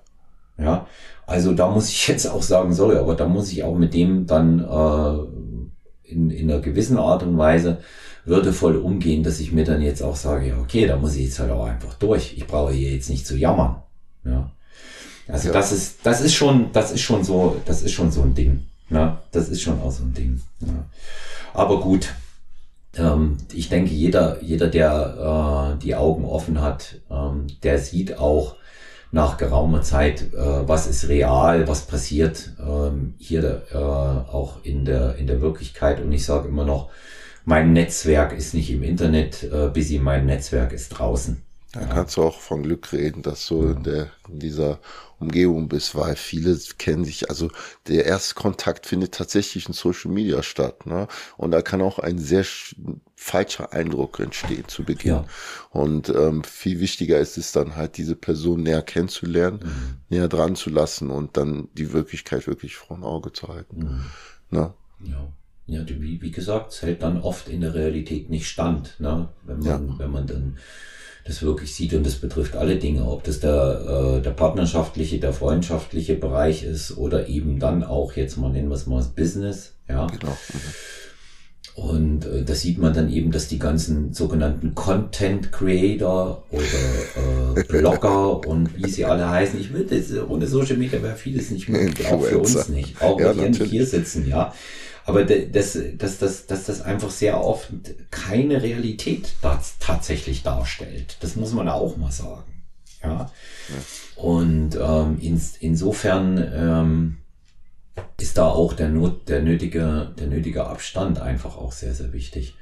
Speaker 1: Ja. Also da muss ich jetzt auch sagen, sorry, aber da muss ich auch mit dem dann äh, in, in einer gewissen Art und Weise würdevoll umgehen, dass ich mir dann jetzt auch sage, ja, okay, da muss ich jetzt halt auch einfach durch. Ich brauche hier jetzt nicht zu jammern. Ja. Also ja. das ist, das ist schon, das ist schon so, das ist schon so ein Ding. Ja, das ist schon auch so ein Ding. Ja. Aber gut, ähm, ich denke, jeder, jeder, der äh, die Augen offen hat, ähm, der sieht auch nach geraumer Zeit, äh, was ist real, was passiert ähm, hier äh, auch in der, in der Wirklichkeit. Und ich sage immer noch, mein Netzwerk ist nicht im Internet, äh, bis mein Netzwerk ist draußen.
Speaker 2: Da ja. kannst du auch von Glück reden, dass du in, der, in dieser Umgebung bist, weil viele kennen sich, also der erste Kontakt findet tatsächlich in Social Media statt. Ne? Und da kann auch ein sehr falscher Eindruck entstehen zu Beginn. Ja. Und ähm, viel wichtiger ist es dann halt, diese Person näher kennenzulernen, mhm. näher dran zu lassen und dann die Wirklichkeit wirklich vor dem Auge zu halten. Mhm. Ne?
Speaker 1: Ja. Ja, wie, wie gesagt, es hält dann oft in der Realität nicht stand, ne? wenn man, ja. wenn man dann das wirklich sieht und das betrifft alle Dinge, ob das der, äh, der partnerschaftliche, der freundschaftliche Bereich ist oder eben dann auch, jetzt mal nennen wir es mal das Business, ja. Genau. Mhm. Und äh, da sieht man dann eben, dass die ganzen sogenannten Content Creator oder äh, Blogger und wie sie alle heißen, ich das, ohne Social Media wäre vieles nicht möglich, auch für uns nicht, auch ja, wenn die hier sitzen, ja. Aber dass, dass, dass, dass das einfach sehr oft keine Realität tatsächlich darstellt. Das muss man auch mal sagen. Ja. ja. Und ähm, in, insofern ähm, ist da auch der, Not, der, nötige, der nötige Abstand einfach auch sehr, sehr wichtig.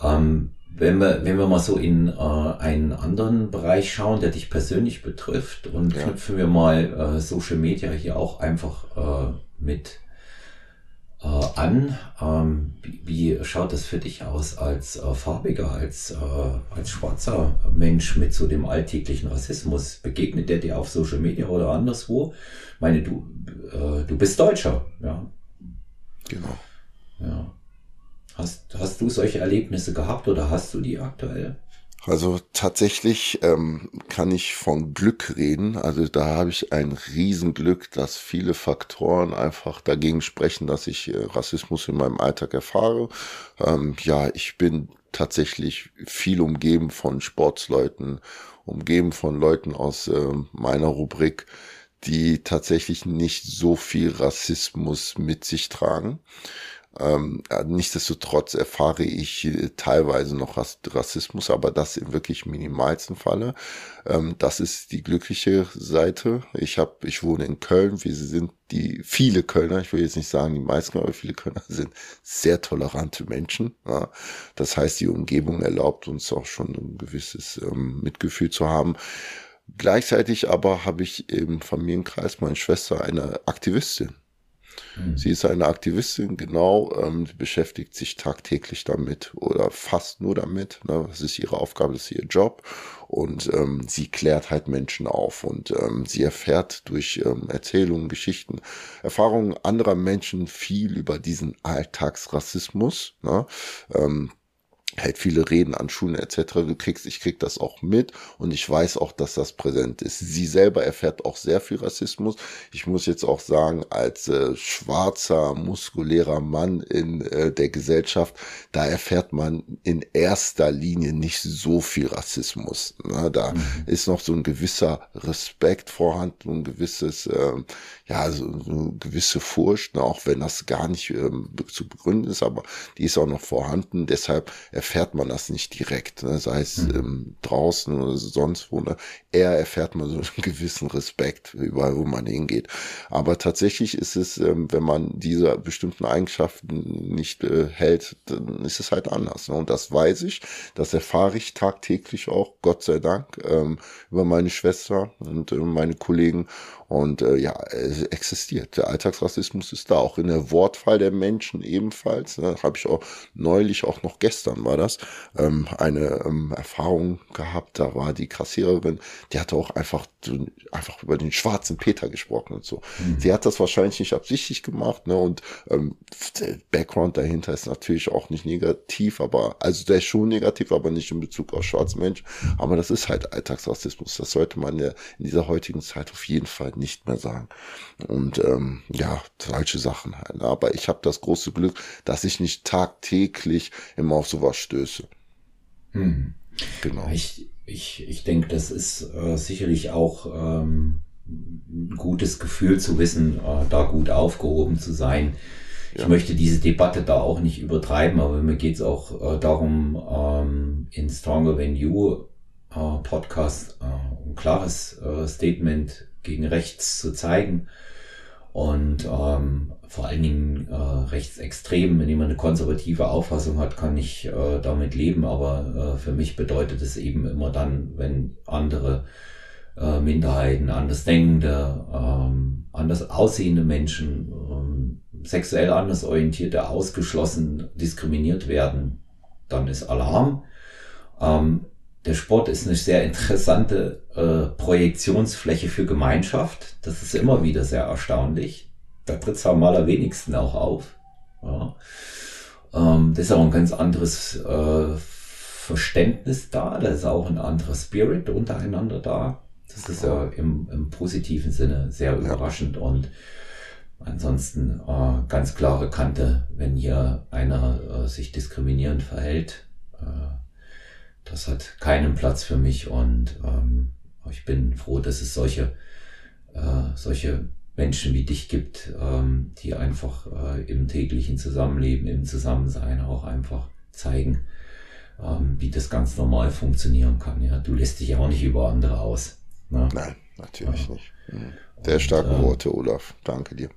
Speaker 1: Ähm, wenn wir, wenn wir mal so in äh, einen anderen Bereich schauen, der dich persönlich betrifft und ja. knüpfen wir mal äh, Social Media hier auch einfach äh, mit äh, an. Ähm, wie, wie, schaut das für dich aus als äh, farbiger, als, äh, als schwarzer Mensch mit so dem alltäglichen Rassismus? Begegnet der dir auf Social Media oder anderswo? Ich meine, du, äh, du bist Deutscher, ja.
Speaker 2: Genau.
Speaker 1: Ja. Hast, hast du solche Erlebnisse gehabt oder hast du die aktuell?
Speaker 2: Also tatsächlich ähm, kann ich von Glück reden. Also da habe ich ein Riesenglück, dass viele Faktoren einfach dagegen sprechen, dass ich äh, Rassismus in meinem Alltag erfahre. Ähm, ja, ich bin tatsächlich viel umgeben von Sportsleuten, umgeben von Leuten aus äh, meiner Rubrik, die tatsächlich nicht so viel Rassismus mit sich tragen. Ähm, nichtsdestotrotz erfahre ich äh, teilweise noch Rassismus, aber das im wirklich minimalsten Falle. Ähm, das ist die glückliche Seite. Ich habe, ich wohne in Köln. Wir sind die viele Kölner, ich will jetzt nicht sagen die meisten, aber viele Kölner sind sehr tolerante Menschen. Ja. Das heißt, die Umgebung erlaubt uns auch schon ein gewisses ähm, Mitgefühl zu haben. Gleichzeitig aber habe ich im Familienkreis meine Schwester eine Aktivistin. Mhm. Sie ist eine Aktivistin, genau, ähm, beschäftigt sich tagtäglich damit oder fast nur damit. Ne? Das ist ihre Aufgabe, das ist ihr Job. Und ähm, sie klärt halt Menschen auf und ähm, sie erfährt durch ähm, Erzählungen, Geschichten, Erfahrungen anderer Menschen viel über diesen Alltagsrassismus. Ne? Ähm, hält viele Reden an Schulen etc. Du kriegst, ich krieg das auch mit und ich weiß auch, dass das präsent ist. Sie selber erfährt auch sehr viel Rassismus. Ich muss jetzt auch sagen, als äh, schwarzer, muskulärer Mann in äh, der Gesellschaft, da erfährt man in erster Linie nicht so viel Rassismus. Ne? Da mhm. ist noch so ein gewisser Respekt vorhanden, ein gewisses, äh, ja, so, so eine gewisse Furcht, ne? auch wenn das gar nicht ähm, zu begründen ist, aber die ist auch noch vorhanden. Deshalb erfährt man das nicht direkt, ne? sei es mhm. ähm, draußen oder sonst wo. Ne? Eher erfährt man so einen gewissen Respekt überall, wo man hingeht. Aber tatsächlich ist es, ähm, wenn man diese bestimmten Eigenschaften nicht äh, hält, dann ist es halt anders. Ne? Und das weiß ich, das erfahre ich tagtäglich auch, Gott sei Dank, ähm, über meine Schwester und äh, meine Kollegen. Und äh, ja, es existiert. Der Alltagsrassismus ist da, auch in der Wortwahl der Menschen ebenfalls. Ne? Habe ich auch neulich, auch noch gestern war das, ähm, eine ähm, Erfahrung gehabt. Da war die Kassiererin, die hatte auch einfach, einfach über den schwarzen Peter gesprochen und so. Mhm. Sie hat das wahrscheinlich nicht absichtlich gemacht. Ne? Und ähm, der Background dahinter ist natürlich auch nicht negativ, aber also der ist schon negativ, aber nicht in Bezug auf schwarze Menschen. Aber das ist halt Alltagsrassismus. Das sollte man ja in dieser heutigen Zeit auf jeden Fall nicht mehr sagen. Und ähm, ja, solche Sachen halt. Aber ich habe das große Glück, dass ich nicht tagtäglich immer auf sowas stöße.
Speaker 1: Hm. Genau. Ich, ich, ich denke, das ist äh, sicherlich auch ähm, ein gutes Gefühl zu wissen, äh, da gut aufgehoben zu sein. Ja. Ich möchte diese Debatte da auch nicht übertreiben, aber mir geht es auch äh, darum, ähm, in Stronger Than You äh, Podcast äh, ein klares äh, Statement gegen rechts zu zeigen. Und ähm, vor allen Dingen äh, rechtsextrem, wenn jemand eine konservative Auffassung hat, kann ich äh, damit leben. Aber äh, für mich bedeutet es eben immer dann, wenn andere äh, Minderheiten, andersdenkende, ähm, anders aussehende Menschen, ähm, sexuell anders orientierte, ausgeschlossen, diskriminiert werden, dann ist Alarm. Ähm, der Sport ist eine sehr interessante äh, Projektionsfläche für Gemeinschaft. Das ist immer wieder sehr erstaunlich. Da tritt es am allerwenigsten auch auf. Ja. Ähm, das ist auch ein ganz anderes äh, Verständnis da. Da ist auch ein anderer Spirit untereinander da. Das ist ja im, im positiven Sinne sehr überraschend und ansonsten äh, ganz klare Kante, wenn hier einer äh, sich diskriminierend verhält. Äh, das hat keinen Platz für mich und ähm, ich bin froh, dass es solche, äh, solche Menschen wie dich gibt, ähm, die einfach äh, im täglichen Zusammenleben, im Zusammensein auch einfach zeigen, ähm, wie das ganz normal funktionieren kann. Ja, du lässt dich auch nicht über andere aus.
Speaker 2: Ne? Nein, natürlich ja. nicht. Mhm. Sehr starke und, äh, Worte, Olaf. Danke dir.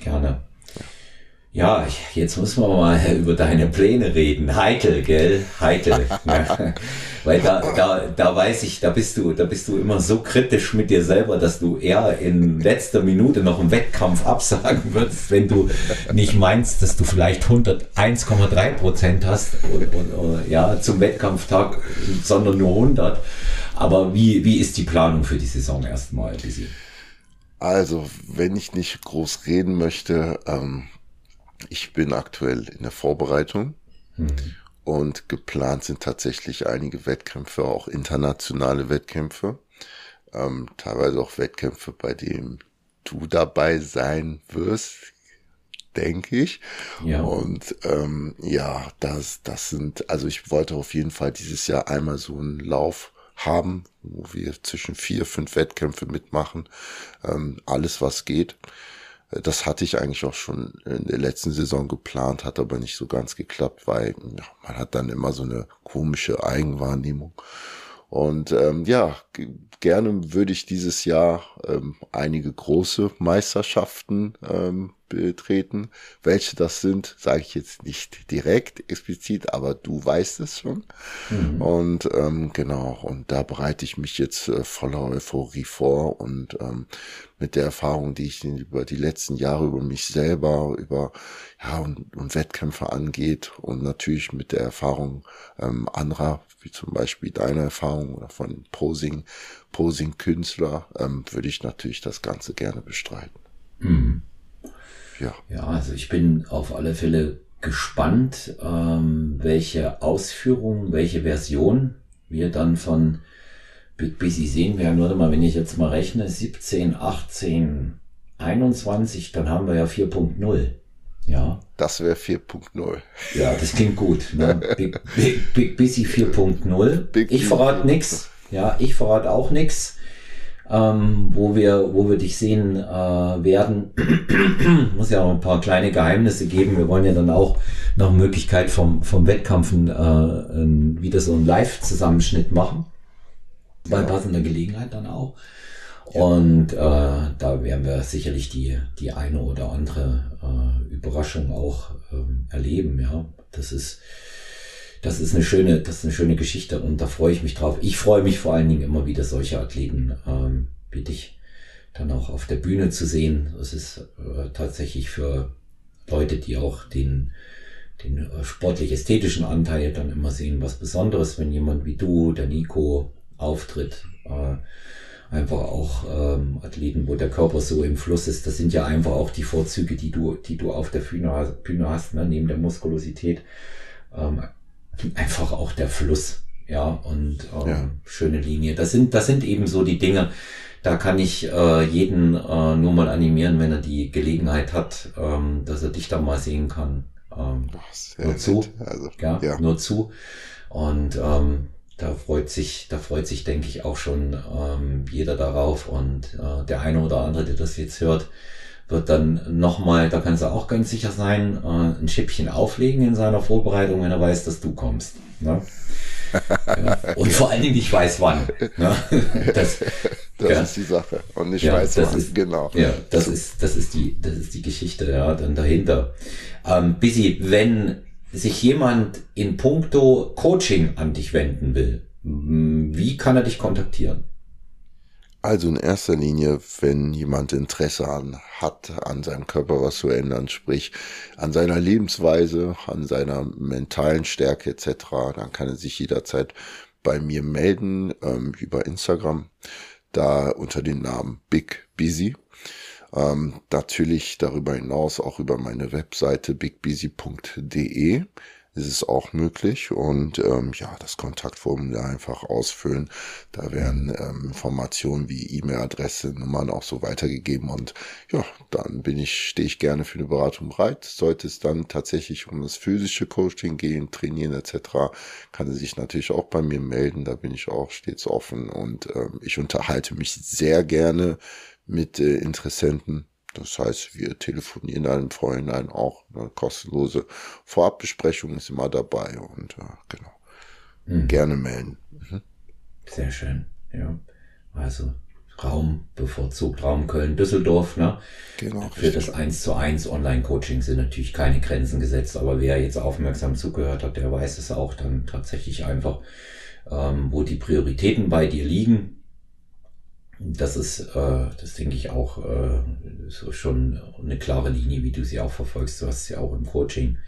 Speaker 1: Gerne. Ja, jetzt muss man mal über deine Pläne reden. Heikel, gell? Heikel. ja. Weil da, da, da weiß ich, da bist du, da bist du immer so kritisch mit dir selber, dass du eher in letzter Minute noch einen Wettkampf absagen würdest, wenn du nicht meinst, dass du vielleicht 101,3 Prozent hast und, und, und, ja, zum Wettkampftag, sondern nur 100. Aber wie, wie ist die Planung für die Saison erstmal, Lisi?
Speaker 2: Also, wenn ich nicht groß reden möchte, ähm, ich bin aktuell in der Vorbereitung mhm. und geplant sind tatsächlich einige Wettkämpfe, auch internationale Wettkämpfe, ähm, teilweise auch Wettkämpfe, bei denen du dabei sein wirst, denke ich. Ja. Und ähm, ja, das, das sind, also ich wollte auf jeden Fall dieses Jahr einmal so einen Lauf haben, wo wir zwischen vier, fünf Wettkämpfe mitmachen, ähm, alles was geht. Das hatte ich eigentlich auch schon in der letzten Saison geplant, hat aber nicht so ganz geklappt, weil ja, man hat dann immer so eine komische Eigenwahrnehmung. Und ähm, ja, gerne würde ich dieses Jahr ähm, einige große Meisterschaften ähm, betreten. Welche das sind, sage ich jetzt nicht direkt explizit, aber du weißt es schon. Mhm. Und ähm, genau, und da bereite ich mich jetzt äh, voller Euphorie vor und ähm, mit der Erfahrung, die ich über die letzten Jahre über mich selber, über ja und, und Wettkämpfe angeht und natürlich mit der Erfahrung ähm, anderer, wie zum Beispiel deine Erfahrung oder von Posing, Posing-Künstler, ähm, würde ich natürlich das Ganze gerne bestreiten.
Speaker 1: Mhm. Ja. Ja, also ich bin auf alle Fälle gespannt, ähm, welche Ausführungen, welche Version wir dann von Big Busy sehen werden. Warte mal, wenn ich jetzt mal rechne, 17, 18, 21, dann haben wir ja 4.0. Ja.
Speaker 2: Das wäre 4.0.
Speaker 1: Ja, das klingt gut. Ne? Big, Big, Big Busy 4.0. Ich verrate nix. Ja, ich verrate auch nix. Ähm, wo wir, wo wir dich sehen äh, werden. Muss ja auch ein paar kleine Geheimnisse geben. Wir wollen ja dann auch noch Möglichkeit vom, vom Wettkampfen äh, wieder so einen Live-Zusammenschnitt machen. Bei passender Gelegenheit dann auch. Und äh, da werden wir sicherlich die, die eine oder andere äh, Überraschung auch ähm, erleben. Ja, das ist, das ist eine schöne, das ist eine schöne Geschichte und da freue ich mich drauf. Ich freue mich vor allen Dingen immer wieder solche Athleten ähm, wie dich dann auch auf der Bühne zu sehen. Das ist äh, tatsächlich für Leute, die auch den den äh, sportlich-ästhetischen Anteil dann immer sehen, was Besonderes, wenn jemand wie du, der Nico, auftritt. Äh, einfach auch ähm, Athleten, wo der Körper so im Fluss ist. Das sind ja einfach auch die Vorzüge, die du, die du auf der Bühne, Bühne hast, ne? neben der Muskulosität. Ähm, einfach auch der Fluss, ja, und ähm, ja. schöne Linie. Das sind, das sind eben so die Dinge. Da kann ich äh, jeden äh, nur mal animieren, wenn er die Gelegenheit hat, ähm, dass er dich da mal sehen kann. Ähm, nur zu. Also, ja, ja, nur zu. Und ähm, da freut sich, da freut sich, denke ich, auch schon ähm, jeder darauf. Und äh, der eine oder andere, der das jetzt hört, wird dann nochmal, da kannst du auch ganz sicher sein, äh, ein Schippchen auflegen in seiner Vorbereitung, wenn er weiß, dass du kommst. Ne? ja. Und vor allen Dingen ich weiß wann. Ne?
Speaker 2: Das, das ja. ist die Sache. Und ich ja, weiß wann,
Speaker 1: ist,
Speaker 2: genau.
Speaker 1: Ja, das ist, das ist die, das ist die Geschichte, ja, dann dahinter. Ähm, Busy, wenn sich jemand in puncto Coaching an dich wenden will, wie kann er dich kontaktieren?
Speaker 2: Also in erster Linie, wenn jemand Interesse an hat, an seinem Körper was zu ändern, sprich an seiner Lebensweise, an seiner mentalen Stärke etc., dann kann er sich jederzeit bei mir melden ähm, über Instagram, da unter dem Namen Big Busy. Ähm, natürlich darüber hinaus auch über meine Webseite bigbusy.de ist es auch möglich und ähm, ja, das Kontaktformular einfach ausfüllen. Da werden ähm, Informationen wie E-Mail-Adresse, Nummern auch so weitergegeben und ja, dann bin ich, stehe ich gerne für eine Beratung bereit. Sollte es dann tatsächlich um das physische Coaching gehen, trainieren etc., kann er sich natürlich auch bei mir melden. Da bin ich auch stets offen und ähm, ich unterhalte mich sehr gerne mit äh, Interessenten das heißt, wir telefonieren dann im Vorhinein auch. Eine kostenlose Vorabbesprechung ist immer dabei und äh, genau. Mhm. Gerne melden. Mhm.
Speaker 1: Sehr schön, ja. Also Raum bevorzugt, Raum Köln-Düsseldorf, ne? Genau. Für richtig. das 1 zu 1 Online-Coaching sind natürlich keine Grenzen gesetzt, aber wer jetzt aufmerksam zugehört hat, der weiß es auch dann tatsächlich einfach, ähm, wo die Prioritäten bei dir liegen das ist, äh, das denke ich auch, äh, so schon eine klare Linie, wie du sie auch verfolgst. Du hast sie auch im Coaching.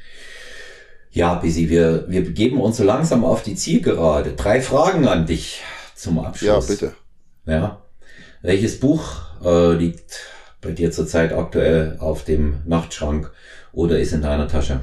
Speaker 1: Ja, Bisi, wir, wir begeben uns so langsam auf die Zielgerade. Drei Fragen an dich zum Abschluss.
Speaker 2: Ja, bitte.
Speaker 1: Ja. Welches Buch äh, liegt bei dir zurzeit aktuell auf dem Nachtschrank oder ist in deiner Tasche?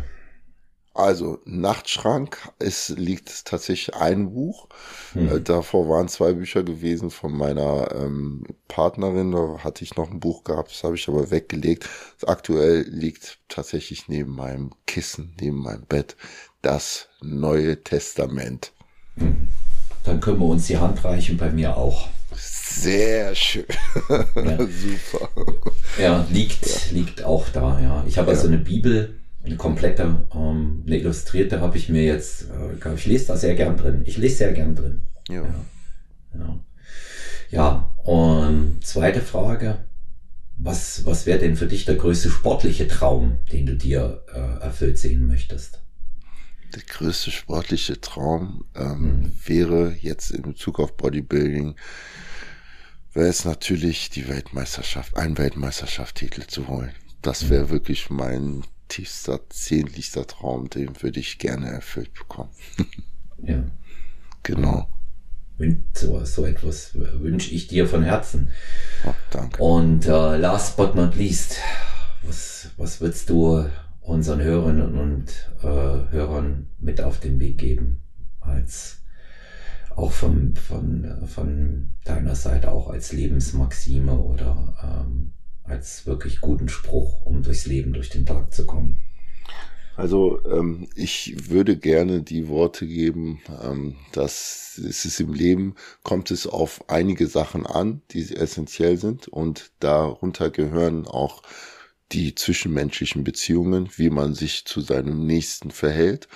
Speaker 2: Also Nachtschrank, es liegt tatsächlich ein Buch. Hm. Äh, davor waren zwei Bücher gewesen von meiner ähm, Partnerin. Da hatte ich noch ein Buch gehabt, das habe ich aber weggelegt. Aktuell liegt tatsächlich neben meinem Kissen, neben meinem Bett, das Neue Testament.
Speaker 1: Hm. Dann können wir uns die Hand reichen, bei mir auch.
Speaker 2: Sehr schön. Ja. Super.
Speaker 1: Ja, liegt, ja. liegt auch da, ja. Ich habe also eine Bibel eine komplette, ähm, eine illustrierte habe ich mir jetzt, äh, ich lese da sehr gern drin. Ich lese sehr gern drin. Ja. Ja, ja. und zweite Frage. Was, was wäre denn für dich der größte sportliche Traum, den du dir äh, erfüllt sehen möchtest?
Speaker 2: Der größte sportliche Traum ähm, mhm. wäre jetzt in Bezug auf Bodybuilding, wäre es natürlich die Weltmeisterschaft, ein Weltmeisterschaft-Titel zu holen. Das wäre mhm. wirklich mein tiefster, sehnlichster Traum, den würde ich gerne erfüllt bekommen.
Speaker 1: ja.
Speaker 2: Genau.
Speaker 1: So, so etwas wünsche ich dir von Herzen.
Speaker 2: Oh, danke.
Speaker 1: Und äh, last but not least, was, was würdest du unseren Hörerinnen und äh, Hörern mit auf den Weg geben. Als auch von, von, von deiner Seite auch als Lebensmaxime oder ähm, als wirklich guten Spruch, um durchs Leben, durch den Tag zu kommen.
Speaker 2: Also ähm, ich würde gerne die Worte geben, ähm, dass es ist im Leben, kommt es auf einige Sachen an, die essentiell sind und darunter gehören auch die zwischenmenschlichen Beziehungen, wie man sich zu seinem Nächsten verhält,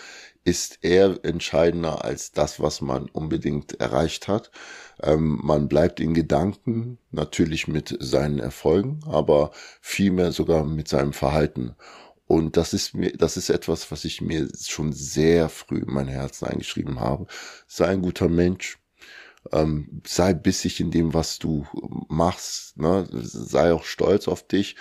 Speaker 2: ist eher entscheidender als das, was man unbedingt erreicht hat. Ähm, man bleibt in Gedanken, natürlich mit seinen Erfolgen, aber vielmehr sogar mit seinem Verhalten. Und das ist mir, das ist etwas, was ich mir schon sehr früh in mein Herzen eingeschrieben habe. Sei ein guter Mensch. Ähm, sei bissig in dem, was du machst. Ne? Sei auch stolz auf dich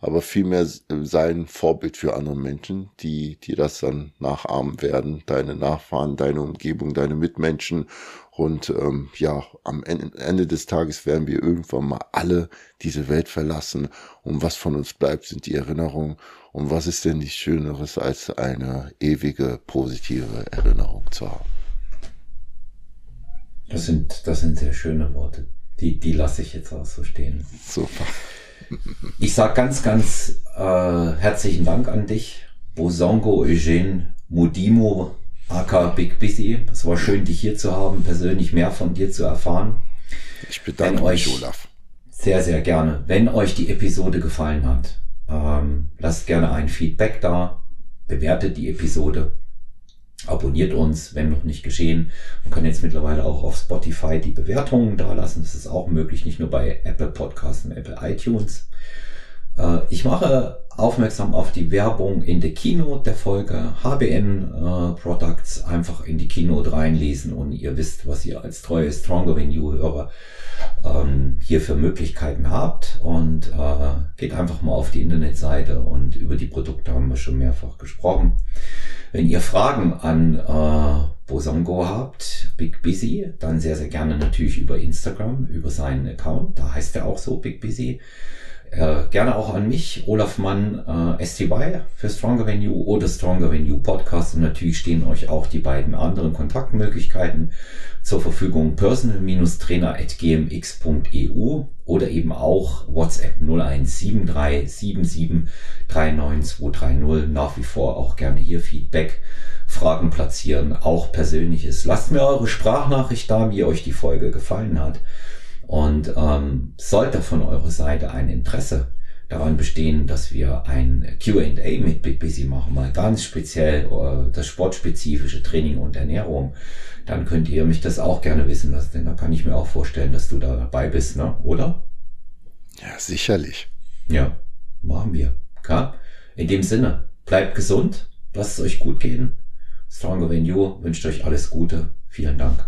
Speaker 2: aber vielmehr sei ein Vorbild für andere Menschen, die, die das dann nachahmen werden, deine Nachfahren, deine Umgebung, deine Mitmenschen. Und ähm, ja, am Ende des Tages werden wir irgendwann mal alle diese Welt verlassen. Und was von uns bleibt, sind die Erinnerungen. Und was ist denn nichts Schöneres, als eine ewige positive Erinnerung zu haben?
Speaker 1: Das sind, das sind sehr schöne Worte. Die, die lasse ich jetzt auch so stehen.
Speaker 2: Super.
Speaker 1: Ich sag ganz, ganz äh, herzlichen Dank an dich, Bosongo Eugene Mudimo, aka Big Busy. Es war schön, dich hier zu haben, persönlich mehr von dir zu erfahren.
Speaker 2: Ich bedanke
Speaker 1: Wenn mich, Olaf. Sehr, sehr gerne. Wenn euch die Episode gefallen hat, ähm, lasst gerne ein Feedback da, bewertet die Episode Abonniert uns, wenn noch nicht geschehen. Man kann jetzt mittlerweile auch auf Spotify die Bewertungen da lassen. Das ist auch möglich, nicht nur bei Apple Podcasts und Apple iTunes. Äh, ich mache aufmerksam auf die Werbung in der Keynote der Folge HBN äh, Products. Einfach in die Keynote reinlesen und ihr wisst, was ihr als treue Stronger Than You Hörer ähm, hier für Möglichkeiten habt. Und äh, geht einfach mal auf die Internetseite und über die Produkte haben wir schon mehrfach gesprochen. Wenn ihr Fragen an äh, Bosongo habt, Big Busy, dann sehr, sehr gerne natürlich über Instagram, über seinen Account. Da heißt er auch so, Big Busy. Äh, gerne auch an mich, Olaf Mann, äh, STY für Stronger Venue oder Stronger Venue Podcast. Und natürlich stehen euch auch die beiden anderen Kontaktmöglichkeiten zur Verfügung. Personal-trainer.gmx.eu oder eben auch WhatsApp 01737739230. Nach wie vor auch gerne hier Feedback, Fragen platzieren, auch persönliches. Lasst mir eure Sprachnachricht da, wie euch die Folge gefallen hat. Und ähm, sollte von eurer Seite ein Interesse daran bestehen, dass wir ein QA mit Big Busy machen, mal ganz speziell äh, das sportspezifische Training und Ernährung, dann könnt ihr mich das auch gerne wissen lassen, denn da kann ich mir auch vorstellen, dass du da dabei bist, ne? oder?
Speaker 2: Ja, sicherlich.
Speaker 1: Ja, machen wir. Klar? In dem Sinne, bleibt gesund, lasst es euch gut gehen. Stronger than you, wünscht euch alles Gute. Vielen Dank.